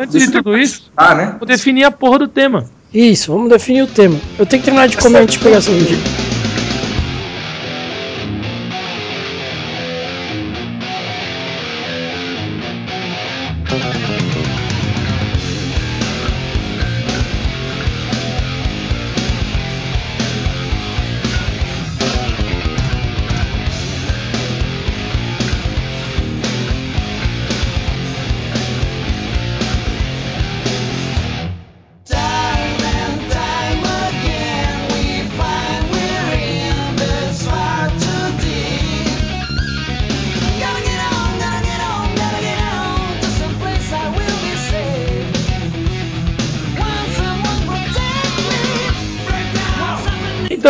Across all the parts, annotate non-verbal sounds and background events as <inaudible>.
Antes de tudo isso, Ah, né? vou definir a porra do tema. Isso, vamos definir o tema. Eu tenho que terminar de comer antes de pegar essa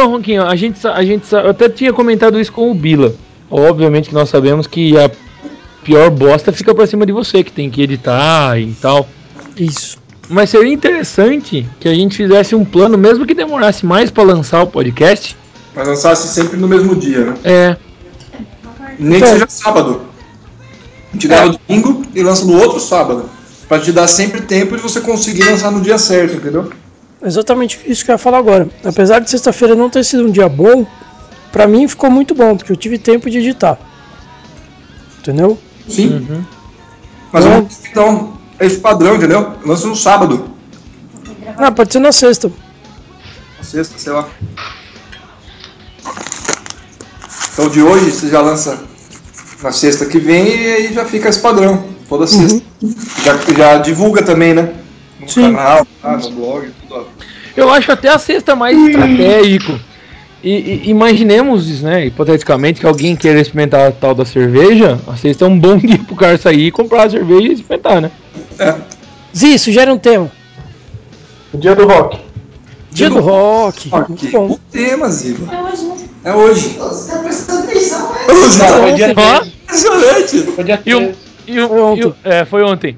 Então, Ronquinho, a gente, sa- a gente eu até tinha comentado isso com o Bila. Obviamente que nós sabemos que a pior bosta fica pra cima de você, que tem que editar e tal. Isso. Mas seria interessante que a gente fizesse um plano, mesmo que demorasse mais pra lançar o podcast. Mas lançasse sempre no mesmo dia, né? É, Nem que Então- seja sábado. A gente grava domingo e lança no outro sábado. Pra te dar sempre tempo de você conseguir lançar no dia certo, entendeu? Exatamente isso que eu ia falar agora. Apesar de sexta-feira não ter sido um dia bom, pra mim ficou muito bom, porque eu tive tempo de editar. Entendeu? Sim. Uhum. Mas É. eu então, é esse padrão, entendeu? Lança no sábado. Ah, pode ser na sexta. Na sexta, sei lá. Então de hoje você já lança na sexta que vem e aí já fica esse padrão. Toda sexta. Já, já divulga também, né? No Sim. canal, ah, no blog, tudo. eu acho até a sexta mais estratégico. E, e imaginemos, né, hipoteticamente, que alguém queira experimentar a tal da cerveja, a sexta é um bom <laughs> dia pro cara sair, comprar a cerveja e experimentar, né? É. Zi, sugere um tema. O dia do rock. Dia do rock. Ok. Muito bom. O tema, Ziva. É hoje, né? É hoje. Você tá prestando atenção, né? Não, é dia Ó, impressionante. Foi dia e o, 13. e o- Foi e o- é, foi ontem.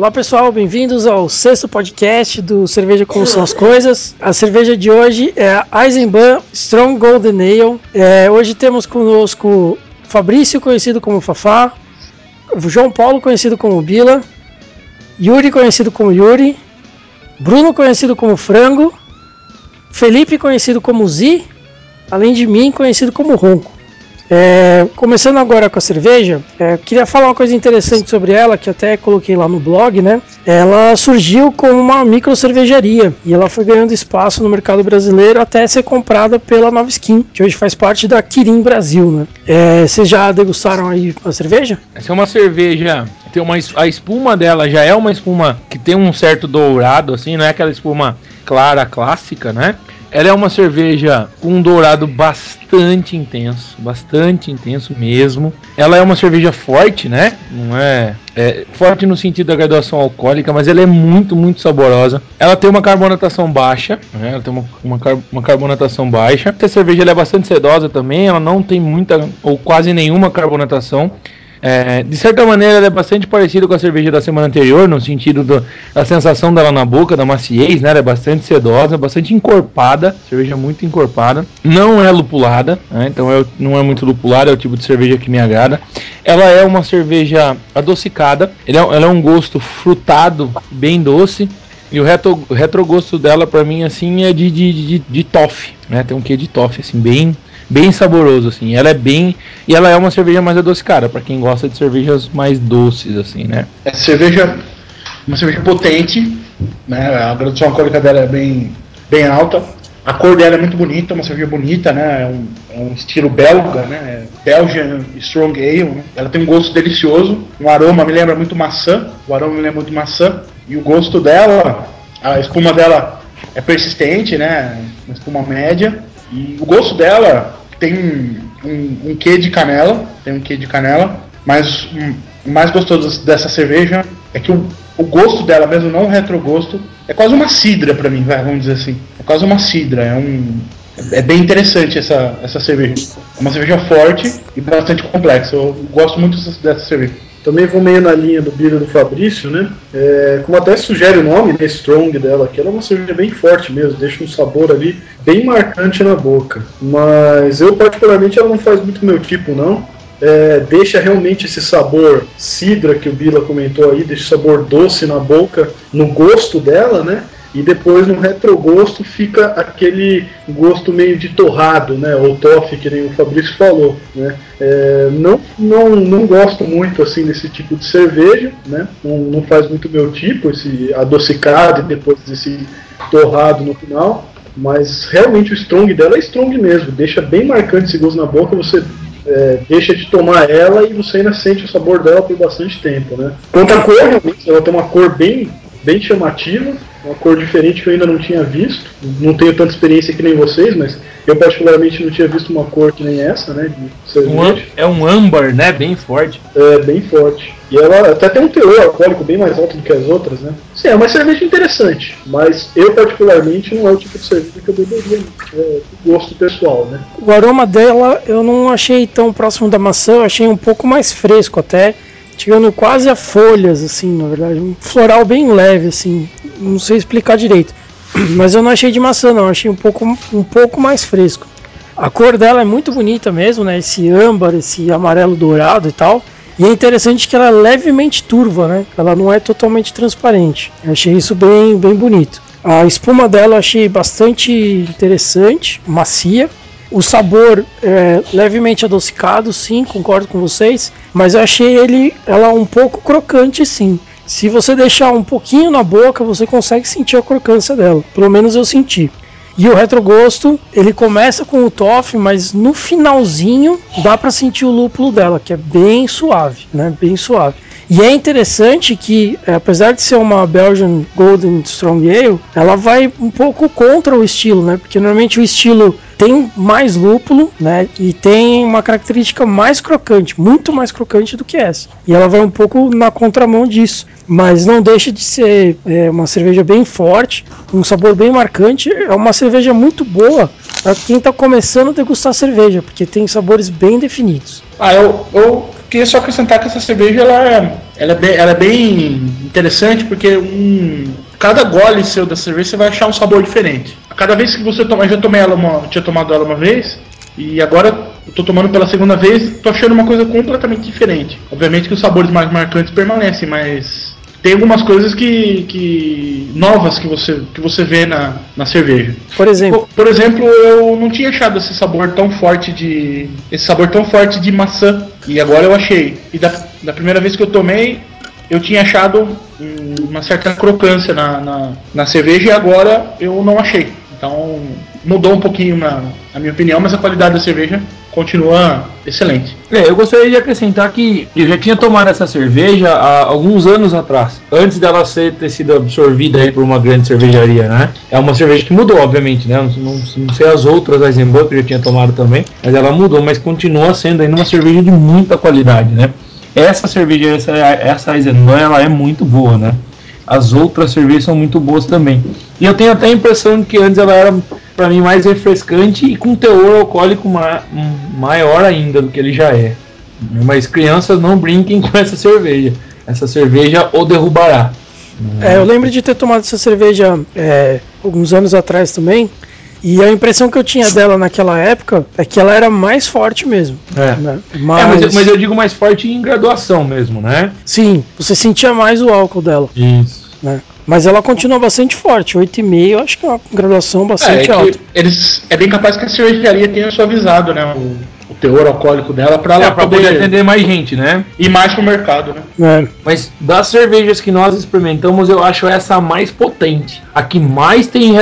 Olá pessoal, bem-vindos ao sexto podcast do Cerveja Como São as <laughs> Coisas. A cerveja de hoje é a Eisenbahn Strong Golden Ale. É, hoje temos conosco Fabrício, conhecido como Fafá, João Paulo, conhecido como Bila, Yuri, conhecido como Yuri, Bruno, conhecido como Frango, Felipe, conhecido como Zi, além de mim, conhecido como Ronco. É, começando agora com a cerveja, é, queria falar uma coisa interessante sobre ela, que até coloquei lá no blog, né? Ela surgiu como uma micro cervejaria e ela foi ganhando espaço no mercado brasileiro até ser comprada pela Nova Skin, que hoje faz parte da Kirin Brasil, né? É, vocês já degustaram aí a cerveja? Essa é uma cerveja, tem uma a espuma dela já é uma espuma que tem um certo dourado assim, não é aquela espuma clara clássica, né? Ela é uma cerveja com um dourado bastante intenso, bastante intenso mesmo. Ela é uma cerveja forte, né? Não é, é forte no sentido da graduação alcoólica, mas ela é muito, muito saborosa. Ela tem uma carbonatação baixa, né? Ela tem uma, uma, car- uma carbonatação baixa. Essa cerveja é bastante sedosa também, ela não tem muita ou quase nenhuma carbonatação. É, de certa maneira, ela é bastante parecida com a cerveja da semana anterior, no sentido do- da sensação dela na boca, da maciez, né? Ela é bastante sedosa, bastante encorpada, cerveja muito encorpada. Não é lupulada, né? então é, não é muito lupulada, é o tipo de cerveja que me agrada. Ela é uma cerveja adocicada, é, ela é um gosto frutado, bem doce. E o retro, retrogosto dela, pra mim, assim, é de, de, de, de toffee, né? Tem um quê de toffee, assim, bem, bem saboroso, assim. Ela é bem... E ela é uma cerveja mais adocicada, pra quem gosta de cervejas mais doces, assim, né? Essa cerveja, uma cerveja potente, né? A graduação alcoólica dela é bem, bem alta. A cor dela é muito bonita, uma cerveja bonita, né? É um, é um estilo belga, né? Belgian Strong Ale. Né? Ela tem um gosto delicioso, um aroma me lembra muito maçã. O aroma me lembra muito maçã. E o gosto dela, a espuma dela é persistente, né? Uma espuma média. E o gosto dela tem um, um, um quê de canela, tem um quê de canela, mas hum, o mais gostoso dessa cerveja é que o, o gosto dela, mesmo não o retrogosto, é quase uma cidra pra mim, vamos dizer assim. É quase uma cidra, é um é bem interessante essa, essa cerveja. É uma cerveja forte e bastante complexa. Eu gosto muito dessa cerveja. Também vou meio na linha do Bira do Fabrício, né? É, como até sugere o nome, né? Strong dela, que ela é uma cerveja bem forte mesmo, deixa um sabor ali bem marcante na boca. Mas eu, particularmente, ela não faz muito meu tipo, não. É, deixa realmente esse sabor cidra que o Bila comentou aí, deixa sabor doce na boca, no gosto dela, né? E depois no retrogosto fica aquele gosto meio de torrado, né? Ou toffee, que nem o Fabrício falou, né? É, não, não, não gosto muito assim desse tipo de cerveja, né? Não, não faz muito meu tipo, esse adocicado e depois esse torrado no final. Mas realmente o strong dela é strong mesmo, deixa bem marcante esse gosto na boca, você é, deixa de tomar ela e você ainda sente o sabor dela por bastante tempo, né? Quanto à cor, realmente, ela tem uma cor bem, bem chamativa, uma cor diferente que eu ainda não tinha visto. Não tenho tanta experiência que nem vocês, mas eu particularmente não tinha visto uma cor que nem essa, né? De Um é um âmbar, né? Bem forte. É bem forte. E ela até tem um teor alcoólico bem mais alto do que as outras, né? Sim, é uma cerveja interessante, mas eu particularmente não é o tipo de cerveja que eu beberia, é do gosto pessoal, né? O aroma dela eu não achei tão próximo da maçã, eu achei um pouco mais fresco até, chegando quase a folhas, assim, na verdade. Um floral bem leve, assim, não sei explicar direito. <clears throat> Mas eu não achei de maçã, não, achei um pouco, um pouco mais fresco. A cor dela é muito bonita mesmo, né? Esse âmbar, esse amarelo dourado e tal. E é interessante que ela é levemente turva, né? Ela não é totalmente transparente. Eu achei isso bem, bem bonito. A espuma dela eu achei bastante interessante, macia. O sabor é levemente adocicado, sim, concordo com vocês. Mas eu achei ele, ela um pouco crocante, sim. Se você deixar um pouquinho na boca, você consegue sentir a crocância dela. Pelo menos eu senti. E o retrogosto, ele começa com o toffee, mas no finalzinho dá para sentir o lúpulo dela, que é bem suave, né? Bem suave. E é interessante que, eh, apesar de ser uma Belgian Golden Strong Ale, ela vai um pouco contra o estilo, né? Porque normalmente o estilo tem mais lúpulo, né? E tem uma característica mais crocante, muito mais crocante do que essa. E ela vai um pouco na contramão disso. Mas não deixa de ser eh, uma cerveja bem forte, um sabor bem marcante. É uma cerveja muito boa para quem está começando a degustar cerveja, porque tem sabores bem definidos. Ah, eu, eu queria só acrescentar que essa cerveja ela, é- ela, é, bem, ela é bem interessante porque um, cada gole seu da cerveja você vai achar um sabor diferente. Cada vez que você toma, eu já tomei ela uma, tinha tomado ela uma vez e agora eu tô tomando pela segunda vez, tô achando uma coisa completamente diferente. Obviamente que os sabores mais marcantes permanecem, mas tem algumas coisas que, que novas que você, que você vê na, na cerveja. Por exemplo, Por, por exemplo, eu não tinha achado esse sabor tão forte de. esse sabor tão forte de maçã. E agora eu achei. E da, da primeira vez que eu tomei, eu tinha achado uma certa crocância na, na, na cerveja e agora eu não achei. Então mudou um pouquinho na, na minha opinião, mas a qualidade da cerveja continua excelente. É, eu gostaria de acrescentar que eu já tinha tomado essa cerveja há alguns anos atrás, antes dela ser, ter sido absorvida aí por uma grande cervejaria, né? É uma cerveja que mudou, obviamente, né? Não, não- não sei as outras Eisenbahn que eu já tinha tomado também, mas ela mudou, mas continua sendo ainda uma cerveja de muita qualidade, né? Essa cerveja, essa, essa ela é muito boa, né? As outras cervejas são muito boas também. E eu tenho até a impressão de que antes ela era, para mim, mais refrescante e com teor alcoólico ma- maior ainda do que ele já é. Mas crianças não brinquem com essa cerveja. Essa cerveja o derrubará. É, eu lembro de ter tomado essa cerveja é, alguns anos atrás também. E a impressão que eu tinha dela naquela época é que ela era mais forte mesmo. É. né? É, Mas, mas, eu- mas eu digo mais forte em graduação mesmo, né? sim, você sentia mais o álcool dela. Isso. Né? Mas ela continua bastante forte, 8,5 eu acho que é uma graduação É, é bastante que alta. eles, é bem capaz que a cervejaria tenha suavizado né, o, o teor alcoólico dela para ela É, pra poder atender mais gente, né? ir mais pro mercado. Né? É, Mas das cervejas que nós experimentamos, eu acho essa a mais potente. A que mais tem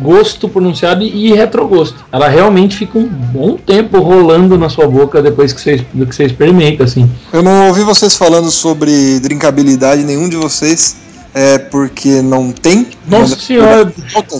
gosto pronunciado e retrogosto. Ela realmente fica um bom tempo rolando na sua boca depois que você, do que você experimenta, assim. Eu não ouvi vocês falando sobre drinkabilidade, nenhum de vocês. É porque não tem. Nossa Mas- senhora.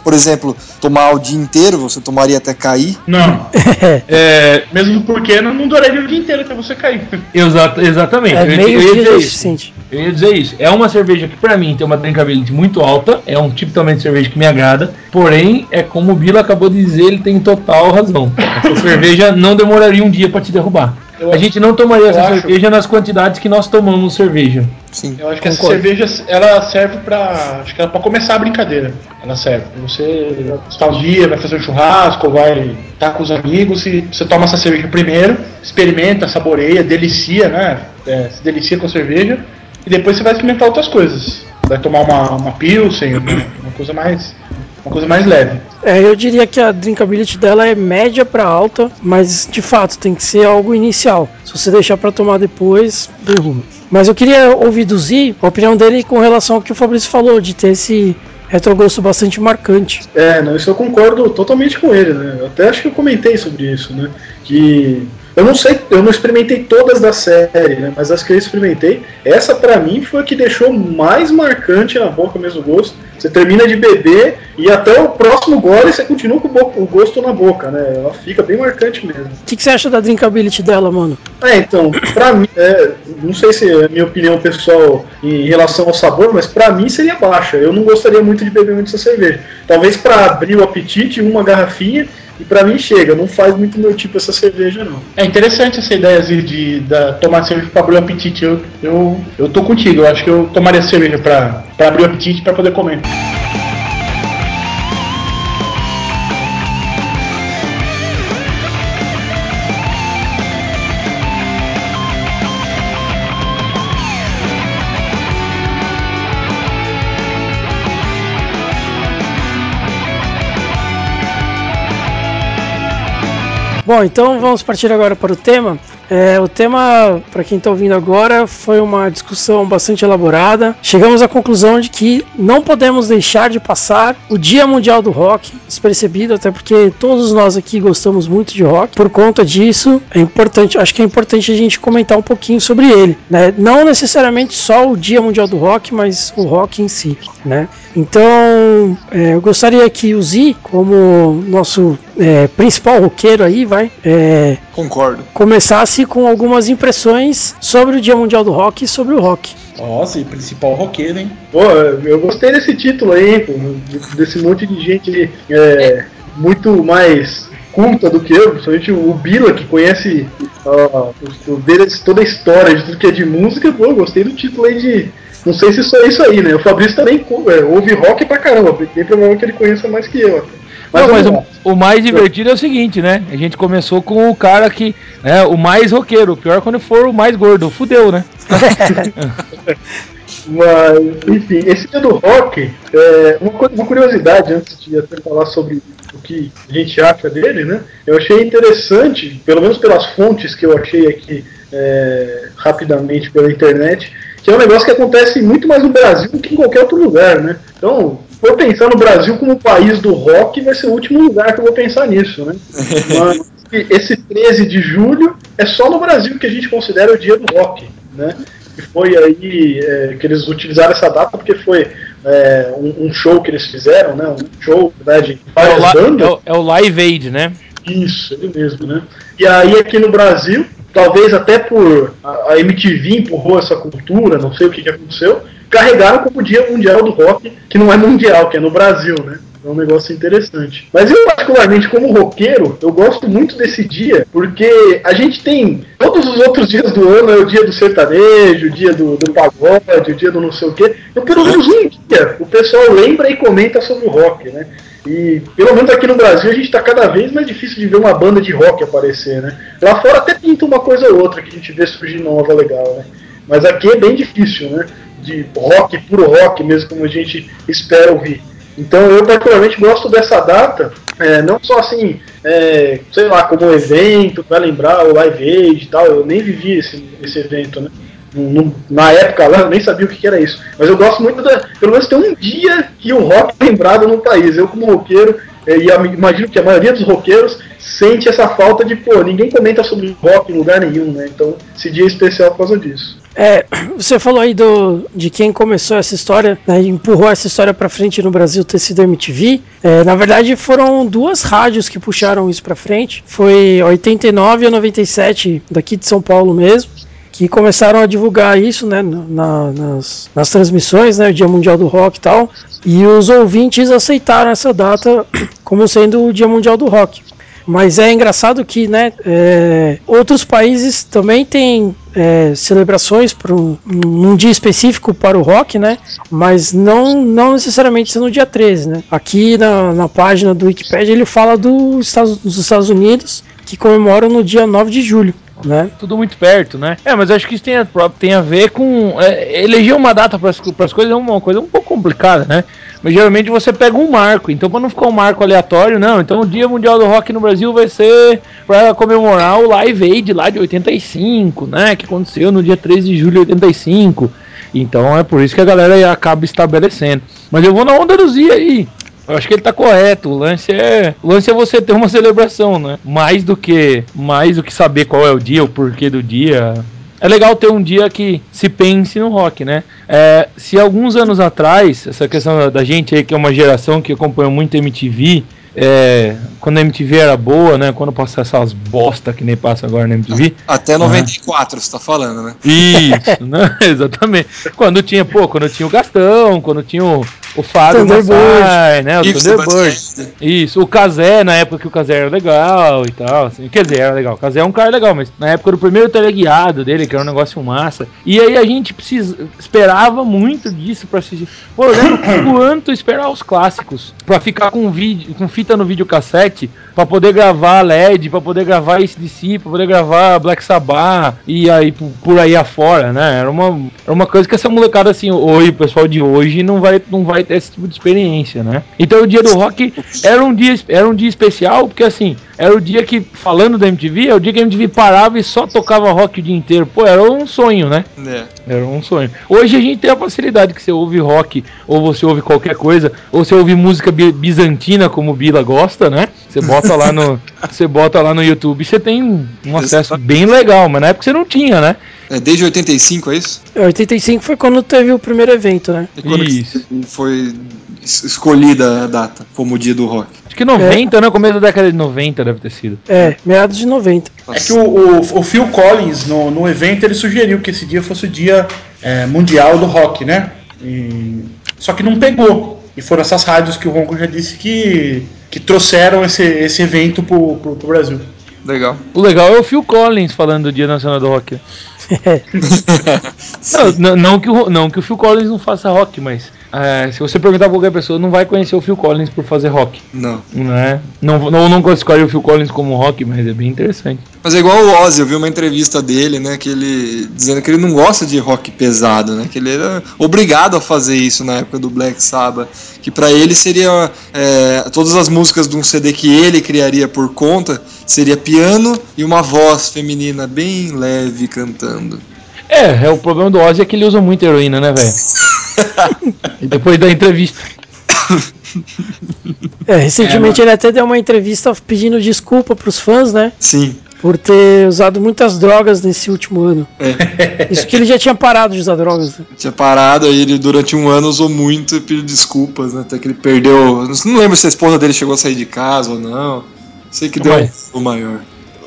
Por exemplo, tomar o dia inteiro, você tomaria até cair. Não, <laughs> É, mesmo porque não, não duraria o dia inteiro até você cair. exato, exatamente. é eu, ia- meio eu ia dia dizer isso. suficiente. Eu ia dizer isso. É uma cerveja que pra mim tem uma drinkability muito alta. É um tipo também de cerveja que me agrada. Porém, é como o Bila acabou de dizer, ele tem total razão. Essa <laughs> cerveja não demoraria um dia pra te derrubar. Eu a gente não tomaria essa acho- cerveja nas quantidades que nós tomamos cerveja. Sim. Eu acho que essa Concordo. cerveja ela serve pra. Acho que ela pra começar a brincadeira. Ela serve. Você está um dia, vai fazer um churrasco, vai estar com os amigos e você toma essa cerveja primeiro, experimenta, saboreia, delicia, né? É, se delicia com a cerveja, e depois você vai experimentar outras coisas. Vai tomar uma, uma pilsen, uma, uma coisa mais. Uma coisa mais leve. É, eu diria que a drinkability dela é média pra alta, mas de fato tem que ser algo inicial. Se você deixar pra tomar depois, derruba. Mas eu queria ouvir do Z a opinião dele com relação ao que o Fabrício falou, de ter esse retrogosto bastante marcante. É, não, isso eu concordo totalmente com ele, né? Eu até acho que eu comentei sobre isso, né? Que eu não sei, eu não experimentei todas da série, né? Mas as que eu experimentei, essa pra mim foi a que deixou mais marcante na boca mesmo o gosto. Você termina de beber e até o próximo gole você continua com o, gosto na boca, né? Ela fica bem marcante mesmo. O que, que você acha da drinkability dela, mano? É, então, pra mim, é, não sei se é a minha opinião pessoal em relação ao sabor, mas pra mim seria baixa. Eu não gostaria muito de beber muito essa cerveja. Talvez pra abrir o apetite, uma garrafinha, e pra mim chega. Não faz muito meu tipo essa cerveja, não. É interessante essa ideia de, de da, tomar cerveja para abrir o apetite. Eu, eu, eu tô contigo, eu acho que eu tomaria cerveja para abrir o apetite para poder comer. Bom, então vamos partir agora para o tema. É, o tema, para quem está ouvindo agora, foi uma discussão bastante elaborada. Chegamos à conclusão de que não podemos deixar de passar o Dia Mundial do Rock despercebido, até porque todos nós aqui gostamos muito de rock. Por conta disso, é importante, acho que é importante a gente comentar um pouquinho sobre ele, né? Não necessariamente só o Dia Mundial do Rock, mas o rock em si, né? Então, é, eu gostaria que o Z, como nosso é, principal roqueiro aí, vai, é, Concordo. começasse com algumas impressões sobre o Dia Mundial do Rock e sobre o rock. Nossa, e principal roqueiro, hein? Pô, eu gostei desse título aí, hein, pô, desse monte de gente é, muito mais culta do que eu, principalmente o Bila, que conhece ó, o- o deles, toda a história de tudo que é de música. Pô, eu gostei do título aí de. Não sei se só é isso aí, né? O Fabrício também é, ouve rock pra caramba, bem provável que ele conheça mais que eu. até. Não, mas vamos lá. o, o mais divertido é o seguinte, né? A gente começou com o cara que é o mais roqueiro. O pior é quando for o mais gordo. Fudeu, né? <laughs> Mas, enfim, esse dia do rock, é, uma, uma curiosidade antes de até falar sobre o que a gente acha dele, né? Eu achei interessante, pelo menos pelas fontes que eu achei aqui é, rapidamente pela internet, que é um negócio que acontece muito mais no Brasil do que em qualquer outro lugar, né? Então, for pensar no Brasil como país do rock, vai ser o último lugar que eu vou pensar nisso, né? <laughs> Mas esse 13 de julho é só no Brasil que a gente considera o dia do rock, né? que foi aí é, que eles utilizaram essa data porque foi é, um, um show que eles fizeram, né? Um show né, de É o, várias li- bandas. é o- é o Live Aid, né? Isso, ele mesmo, né? E aí aqui no Brasil, talvez até por a, MTV empurrou essa cultura, não sei o que, que aconteceu, carregaram como Dia Mundial do Rock, que não é mundial, que é no Brasil, né? É um negócio interessante. Mas eu, particularmente, como roqueiro, eu gosto muito desse dia, porque a gente tem. Todos os outros dias do ano é o dia do sertanejo, o dia do, do pagode, o dia do não sei o quê. Então, pelo menos um dia, o pessoal lembra e comenta sobre o rock, né? E pelo menos aqui no Brasil a gente está cada vez mais difícil de ver uma banda de rock aparecer, né? Lá fora até pinta uma coisa ou outra que a gente vê surgir nova legal, né? Mas aqui é bem difícil, né? De rock, puro rock mesmo, como a gente espera ouvir. Então eu particularmente gosto dessa data, é, não só assim, é, sei lá, como um evento para lembrar o Live Aid e tal, eu nem vivi esse, esse evento, né? Na época lá eu nem sabia o que que era isso. Mas eu gosto muito da. Pelo menos tem um dia que o rock é lembrado no país. Eu, como roqueiro, eh, e imagino que a maioria dos roqueiros sente essa falta de, pô, ninguém comenta sobre rock em lugar nenhum, né? Então esse dia é especial por causa disso. É, você falou aí do, de quem começou essa história, né, empurrou essa história pra frente no Brasil ter sido a MTV. É, na verdade, foram duas rádios que puxaram isso pra frente. Foi a 89 e a 97, daqui de São Paulo mesmo, que começaram a divulgar isso né, na- nas, nas transmissões, né, Dia Mundial do Rock e tal. E os ouvintes aceitaram essa data <coughs> como sendo o Dia Mundial do Rock. Mas é engraçado que, né, é, outros países também têm é, celebrações para um, num dia específico para o rock, né? Mas não, não necessariamente no dia 13, né? Aqui na, na página do Wikipedia ele fala do Estados, dos Estados Unidos que comemoram no dia 9 de julho. Né? Tudo muito perto, né? É, mas acho que isso tem a, tem a ver com. É, eleger uma data para as coisas é uma coisa um pouco complicada, né? Mas geralmente você pega um marco, então para não ficar um marco aleatório, não. Então o Dia Mundial do Rock no Brasil vai ser para comemorar o Live Aid lá de 85, né? Que aconteceu no dia 13 de julho de 85. Então é por isso que a galera acaba estabelecendo. Mas eu vou na onda do Zia aí. Eu acho que ele tá correto. O lance é, o lance é você ter uma celebração, né? Mais do que mais do que saber qual é o dia, o porquê do dia. É legal ter um dia que se pense no rock, né? É, se alguns anos atrás, essa questão da, gente aí, que é uma geração que acompanhou muito MTV, é, quando a MTV era boa, né? Quando passava essas bosta que nem passa agora na MTV. Até 94, você tá falando, né? Isso, <laughs> né? <laughs> Exatamente. Quando tinha, pô, quando tinha o Gastão, quando tinha o, o Fábio. Massai, né? O Thunderbird. Isso, o Kazé, na época que o Kazé era legal e tal, assim, quer dizer, era legal. O Kazé é um cara legal, mas na época do primeiro teleguiado dele, que era um negócio massa. E aí a gente precisa, esperava muito disso pra assistir. Pô, eu lembro quanto esperar os clássicos pra ficar com vídeo, com fita no videocassete, pra poder gravar LED, pra poder gravar ACDC, pra poder gravar Black Sabbath e aí por, aí afora, né? Era uma, era uma coisa que essa molecada assim, hoje, o pessoal de hoje não vai, não vai ter esse tipo de experiência, né? Então o dia do rock era um dia, era um dia especial, porque assim, era o dia que, falando da MTV, é o dia que a MTV parava e só tocava rock o dia inteiro. Pô, era um sonho, né? É. Era um sonho. Hoje a gente tem a facilidade que você ouve rock, ou você ouve qualquer coisa, ou você ouve música bi- bizantina, como o Bila gosta, né? Você bota lá no, <laughs> você bota lá no YouTube e você tem um, acesso bem legal, mas na época você não tinha, né? É desde 85, é isso? 85 foi quando teve o primeiro evento, né? É quando Isso. foi es- escolhida a data como o dia do rock. Acho que 90, né? Começo da década de 90 deve ter sido. É, meados de 90. É que o, o, o Phil Collins, no, no evento, ele sugeriu que esse dia fosse o dia é, mundial do rock, né? E- só que não pegou. E foram essas rádios que o Ronco já disse que, que trouxeram esse, esse evento pro, pro, pro Brasil. Legal. O legal é o Phil Collins falando do Dia Nacional do Rock. <laughs> Não, não, não que o, não que o Phil Collins não faça rock, mas é, se você perguntar pra qualquer pessoa, não vai conhecer o Phil Collins por fazer rock. Não. Né? Não, não, não escolhe o Phil Collins como rock, mas é bem interessante. Mas é igual o Ozzy, eu vi uma entrevista dele, né, que ele dizendo que ele não gosta de rock pesado, né, que ele era obrigado a fazer isso na época do Black Sabbath, que pra ele seria é, todas as músicas de um CD que ele criaria por conta seria piano e uma voz feminina bem leve cantando. É, é o problema do Ozzy é que ele usa muito heroína, né, velho? <laughs> e depois da entrevista. É, recentemente ele até deu uma entrevista pedindo desculpa pros fãs, né? Sim. Por ter usado muitas drogas nesse último ano. Isso que ele já tinha parado de usar drogas. né? Tinha parado aí, ele durante um ano usou muito e pediu desculpas, né? Até que ele perdeu. Não lembro se a esposa dele chegou a sair de casa ou não. Sei que deu Mas- o maior.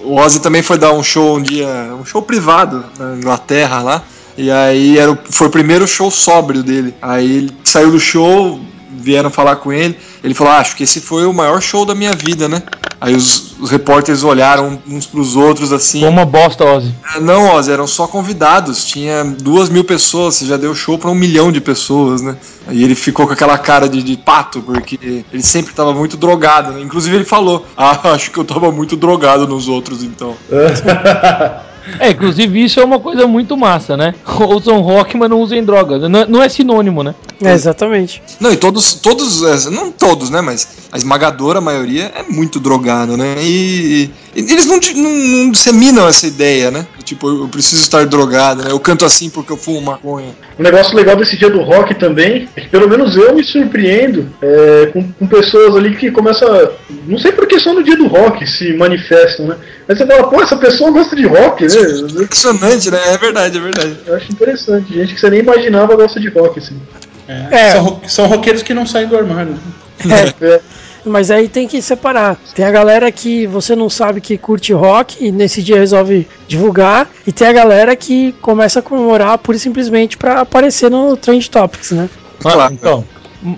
O Ozzy também foi dar um show um dia, um show privado na Inglaterra lá. E aí era o, foi o primeiro show sóbrio dele. Aí ele saiu do show, vieram falar com ele. Ele falou: ah, Acho que esse foi o maior show da minha vida, né? Aí os, os repórteres olharam uns pros outros assim. Foi uma bosta, Ozzy. Ah, Não, Ozzy, eram só convidados. Tinha duas mil pessoas. Você já deu show pra um milhão de pessoas, né? Aí ele ficou com aquela cara de, de pato, porque ele sempre tava muito drogado, né? Inclusive ele falou: Ah, <laughs> acho que eu tava muito drogado nos outros, então. <laughs> É, inclusive isso é uma coisa muito massa, né? <laughs> Usam rock, mas não usem drogas. Não, não é sinônimo, né? É, exatamente. Não, e todos, todos, é, não todos, né? Mas a esmagadora maioria é muito drogado, né? E, e eles não, não, não disseminam essa ideia, né? Tipo, eu preciso estar drogado, né? Eu canto assim porque eu fumo maconha. Um negócio legal desse dia do rock também é que pelo menos eu me surpreendo é, com, com pessoas ali que começam a. Não sei por que só no dia do rock se manifestam, né? Mas você fala, pô, essa pessoa gosta de rock, né? Impressionante, né? É verdade, é verdade. Eu acho interessante. Gente que você nem imaginava gosta de rock, assim. É. São, ro- são roqueiros que não saem do armário. <laughs> É, mas aí tem que separar. Tem a galera que você não sabe que curte rock e nesse dia resolve divulgar. E tem a galera que começa a comemorar pura e simplesmente pra aparecer no Trend Topics, né? Claro. Então,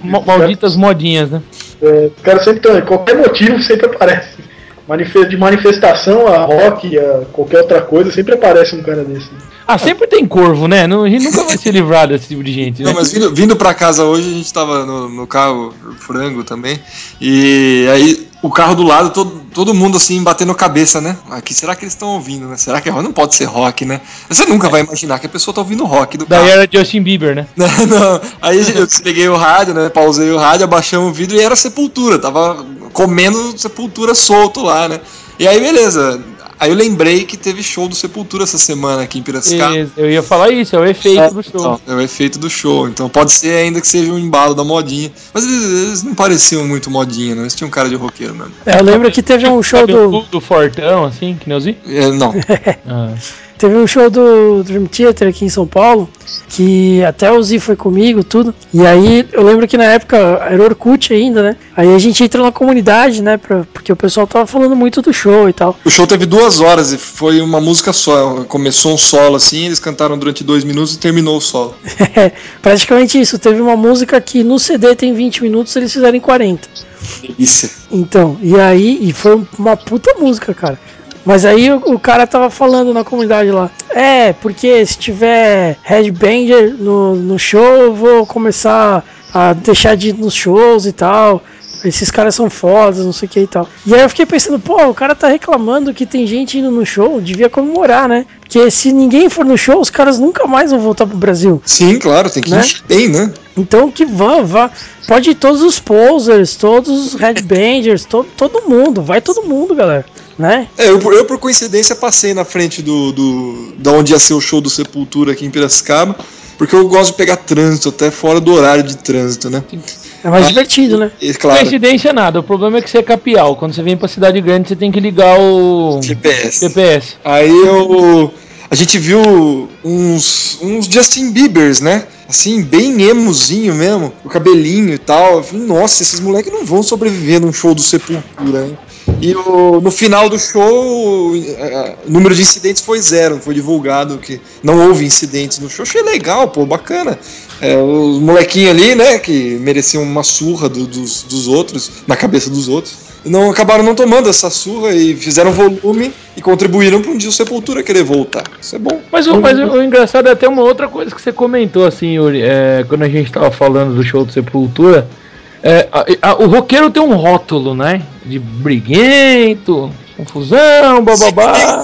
ma- malditas modinhas, né? É, o cara sempre qualquer motivo sempre aparece. De manifestação a rock, a qualquer outra coisa, sempre aparece um cara desse. Ah, sempre tem corvo, né? Não, a gente nunca vai se livrar desse tipo de gente, né? Não, mas vindo, vindo pra casa hoje, a gente tava no, no carro, frango também, e aí o carro do lado, todo, todo mundo assim, batendo cabeça, né? Aqui, será que eles estão ouvindo, né? Será que é rock? Não pode ser rock, né? Você nunca vai imaginar que a pessoa tá ouvindo rock do carro. Daí era Justin Bieber, né? Não, <laughs> não. Aí eu desliguei o rádio, né? Pausei o rádio, abaixamos o vidro e era sepultura. Tava comendo sepultura solto lá, né? E aí, beleza. Aí eu lembrei que teve show do Sepultura essa semana aqui em Piracicaba. Eu ia falar isso, é o efeito do show. Então, é o efeito do show. Então pode ser ainda que seja um embalo da modinha. Mas eles, eles não pareciam muito modinha, né? Eles tinham cara de roqueiro mesmo. É, eu lembro que teve um show do. do, do Fortão, assim, que nem eu vi? É, não. <laughs> Ah. Teve um show do Dream Theater aqui em São Paulo, que até o Zi foi comigo, tudo. E aí eu lembro que na época era Orkut ainda, né? Aí a gente entrou na comunidade, né? Pra, porque o pessoal tava falando muito do show e tal. O show teve duas horas e foi uma música só. Começou um solo assim, eles cantaram durante dois minutos e terminou o solo. <laughs> É, praticamente isso. Teve uma música que no CD tem 20 minutos, eles fizeram em 40. Delícia. Então, e aí, e foi uma puta música, cara. Mas aí o, o cara tava falando na comunidade lá. É, porque se tiver headbanger no, no show, eu vou começar a deixar de ir nos shows e tal. Esses caras são fodas, não sei o que e tal. E aí eu fiquei pensando, pô, o cara tá reclamando que tem gente indo no show, devia comemorar, né? Porque se ninguém for no show, os caras nunca mais vão voltar pro Brasil. Sim, claro, tem que Né? bem, né? Então que vá, vá. Pode ir todos os posers, todos os headbangers, <laughs> to, todo mundo. Vai todo mundo, galera. Né? É, eu, por- eu por coincidência passei na frente do, do da onde ia ser o show do Sepultura aqui em Piracicaba, porque eu gosto de pegar trânsito até fora do horário de trânsito, né? É mais Ah. divertido, né? E claro, Coincidência nada, o problema é que você é capial. Quando você vem pra cidade grande, você tem que ligar o GPS. GPS. Aí eu a gente viu uns uns Justin Biebers, né? Assim, bem emozinho mesmo, o cabelinho e tal. Eu falei, nossa, esses moleques não vão sobreviver num show do Sepultura, hein? E o- no final do show, eh, o número de incidentes foi zero. Foi divulgado que não houve incidentes no show. Achei legal, pô, bacana. É, os molequinhos ali, né, que mereciam uma surra do- dos, dos outros, na cabeça dos outros, não acabaram não tomando essa surra e fizeram volume e contribuíram para um dia o Sepultura querer voltar. Isso é bom. Mas, o, mas o, engraçado é até uma outra coisa que você comentou, assim, Yuri, é, quando a gente tava falando do show do Sepultura. É, a- a- o roqueiro tem um rótulo, né? De briguento, confusão, bababá.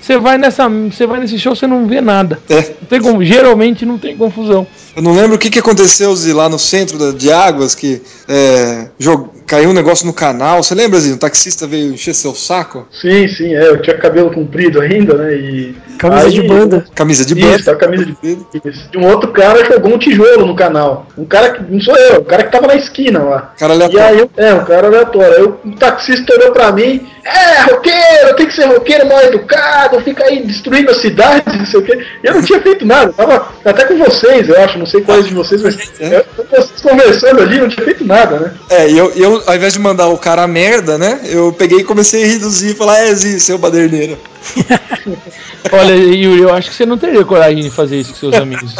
Você vai nessa, você vai nesse show, você não vê nada. É, Não tem como, geralmente não tem confusão. eu não lembro o que, que aconteceu Zi, lá no centro da- de Águas, que é, jog- caiu um negócio no canal. Você lembra, Zi? Um taxista veio encher seu saco? Sim, sim, é, eu tinha cabelo comprido ainda, né? E. Camisa aí- de banda. Camisa de Isso, banda. tá, camisa de Isso. E um outro cara jogou um tijolo no canal. Um cara que. Não sou eu, o cara que tava na esquina lá. Cara E aleatório. aí, eu- é, um cara aleatório. Aí o taxista olhou pra mim, é, roqueiro, tem que ser roqueiro mal educado, fica aí destruindo a cidade, não sei o quê. E eu não tinha feito nada, tava até com vocês, eu acho, não sei quais de vocês, mas É. eu, vocês conversando ali, não tinha feito nada, né? É, e eu, eu, ao invés de mandar o cara a merda, né? Eu peguei e comecei a Zi e falar, é Zi, seu baderneiro. <laughs> Olha, Yuri, eu acho que você não teria coragem de fazer isso com seus amigos.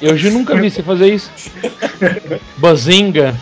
Eu já nunca vi você fazer isso. <laughs> Bazinga.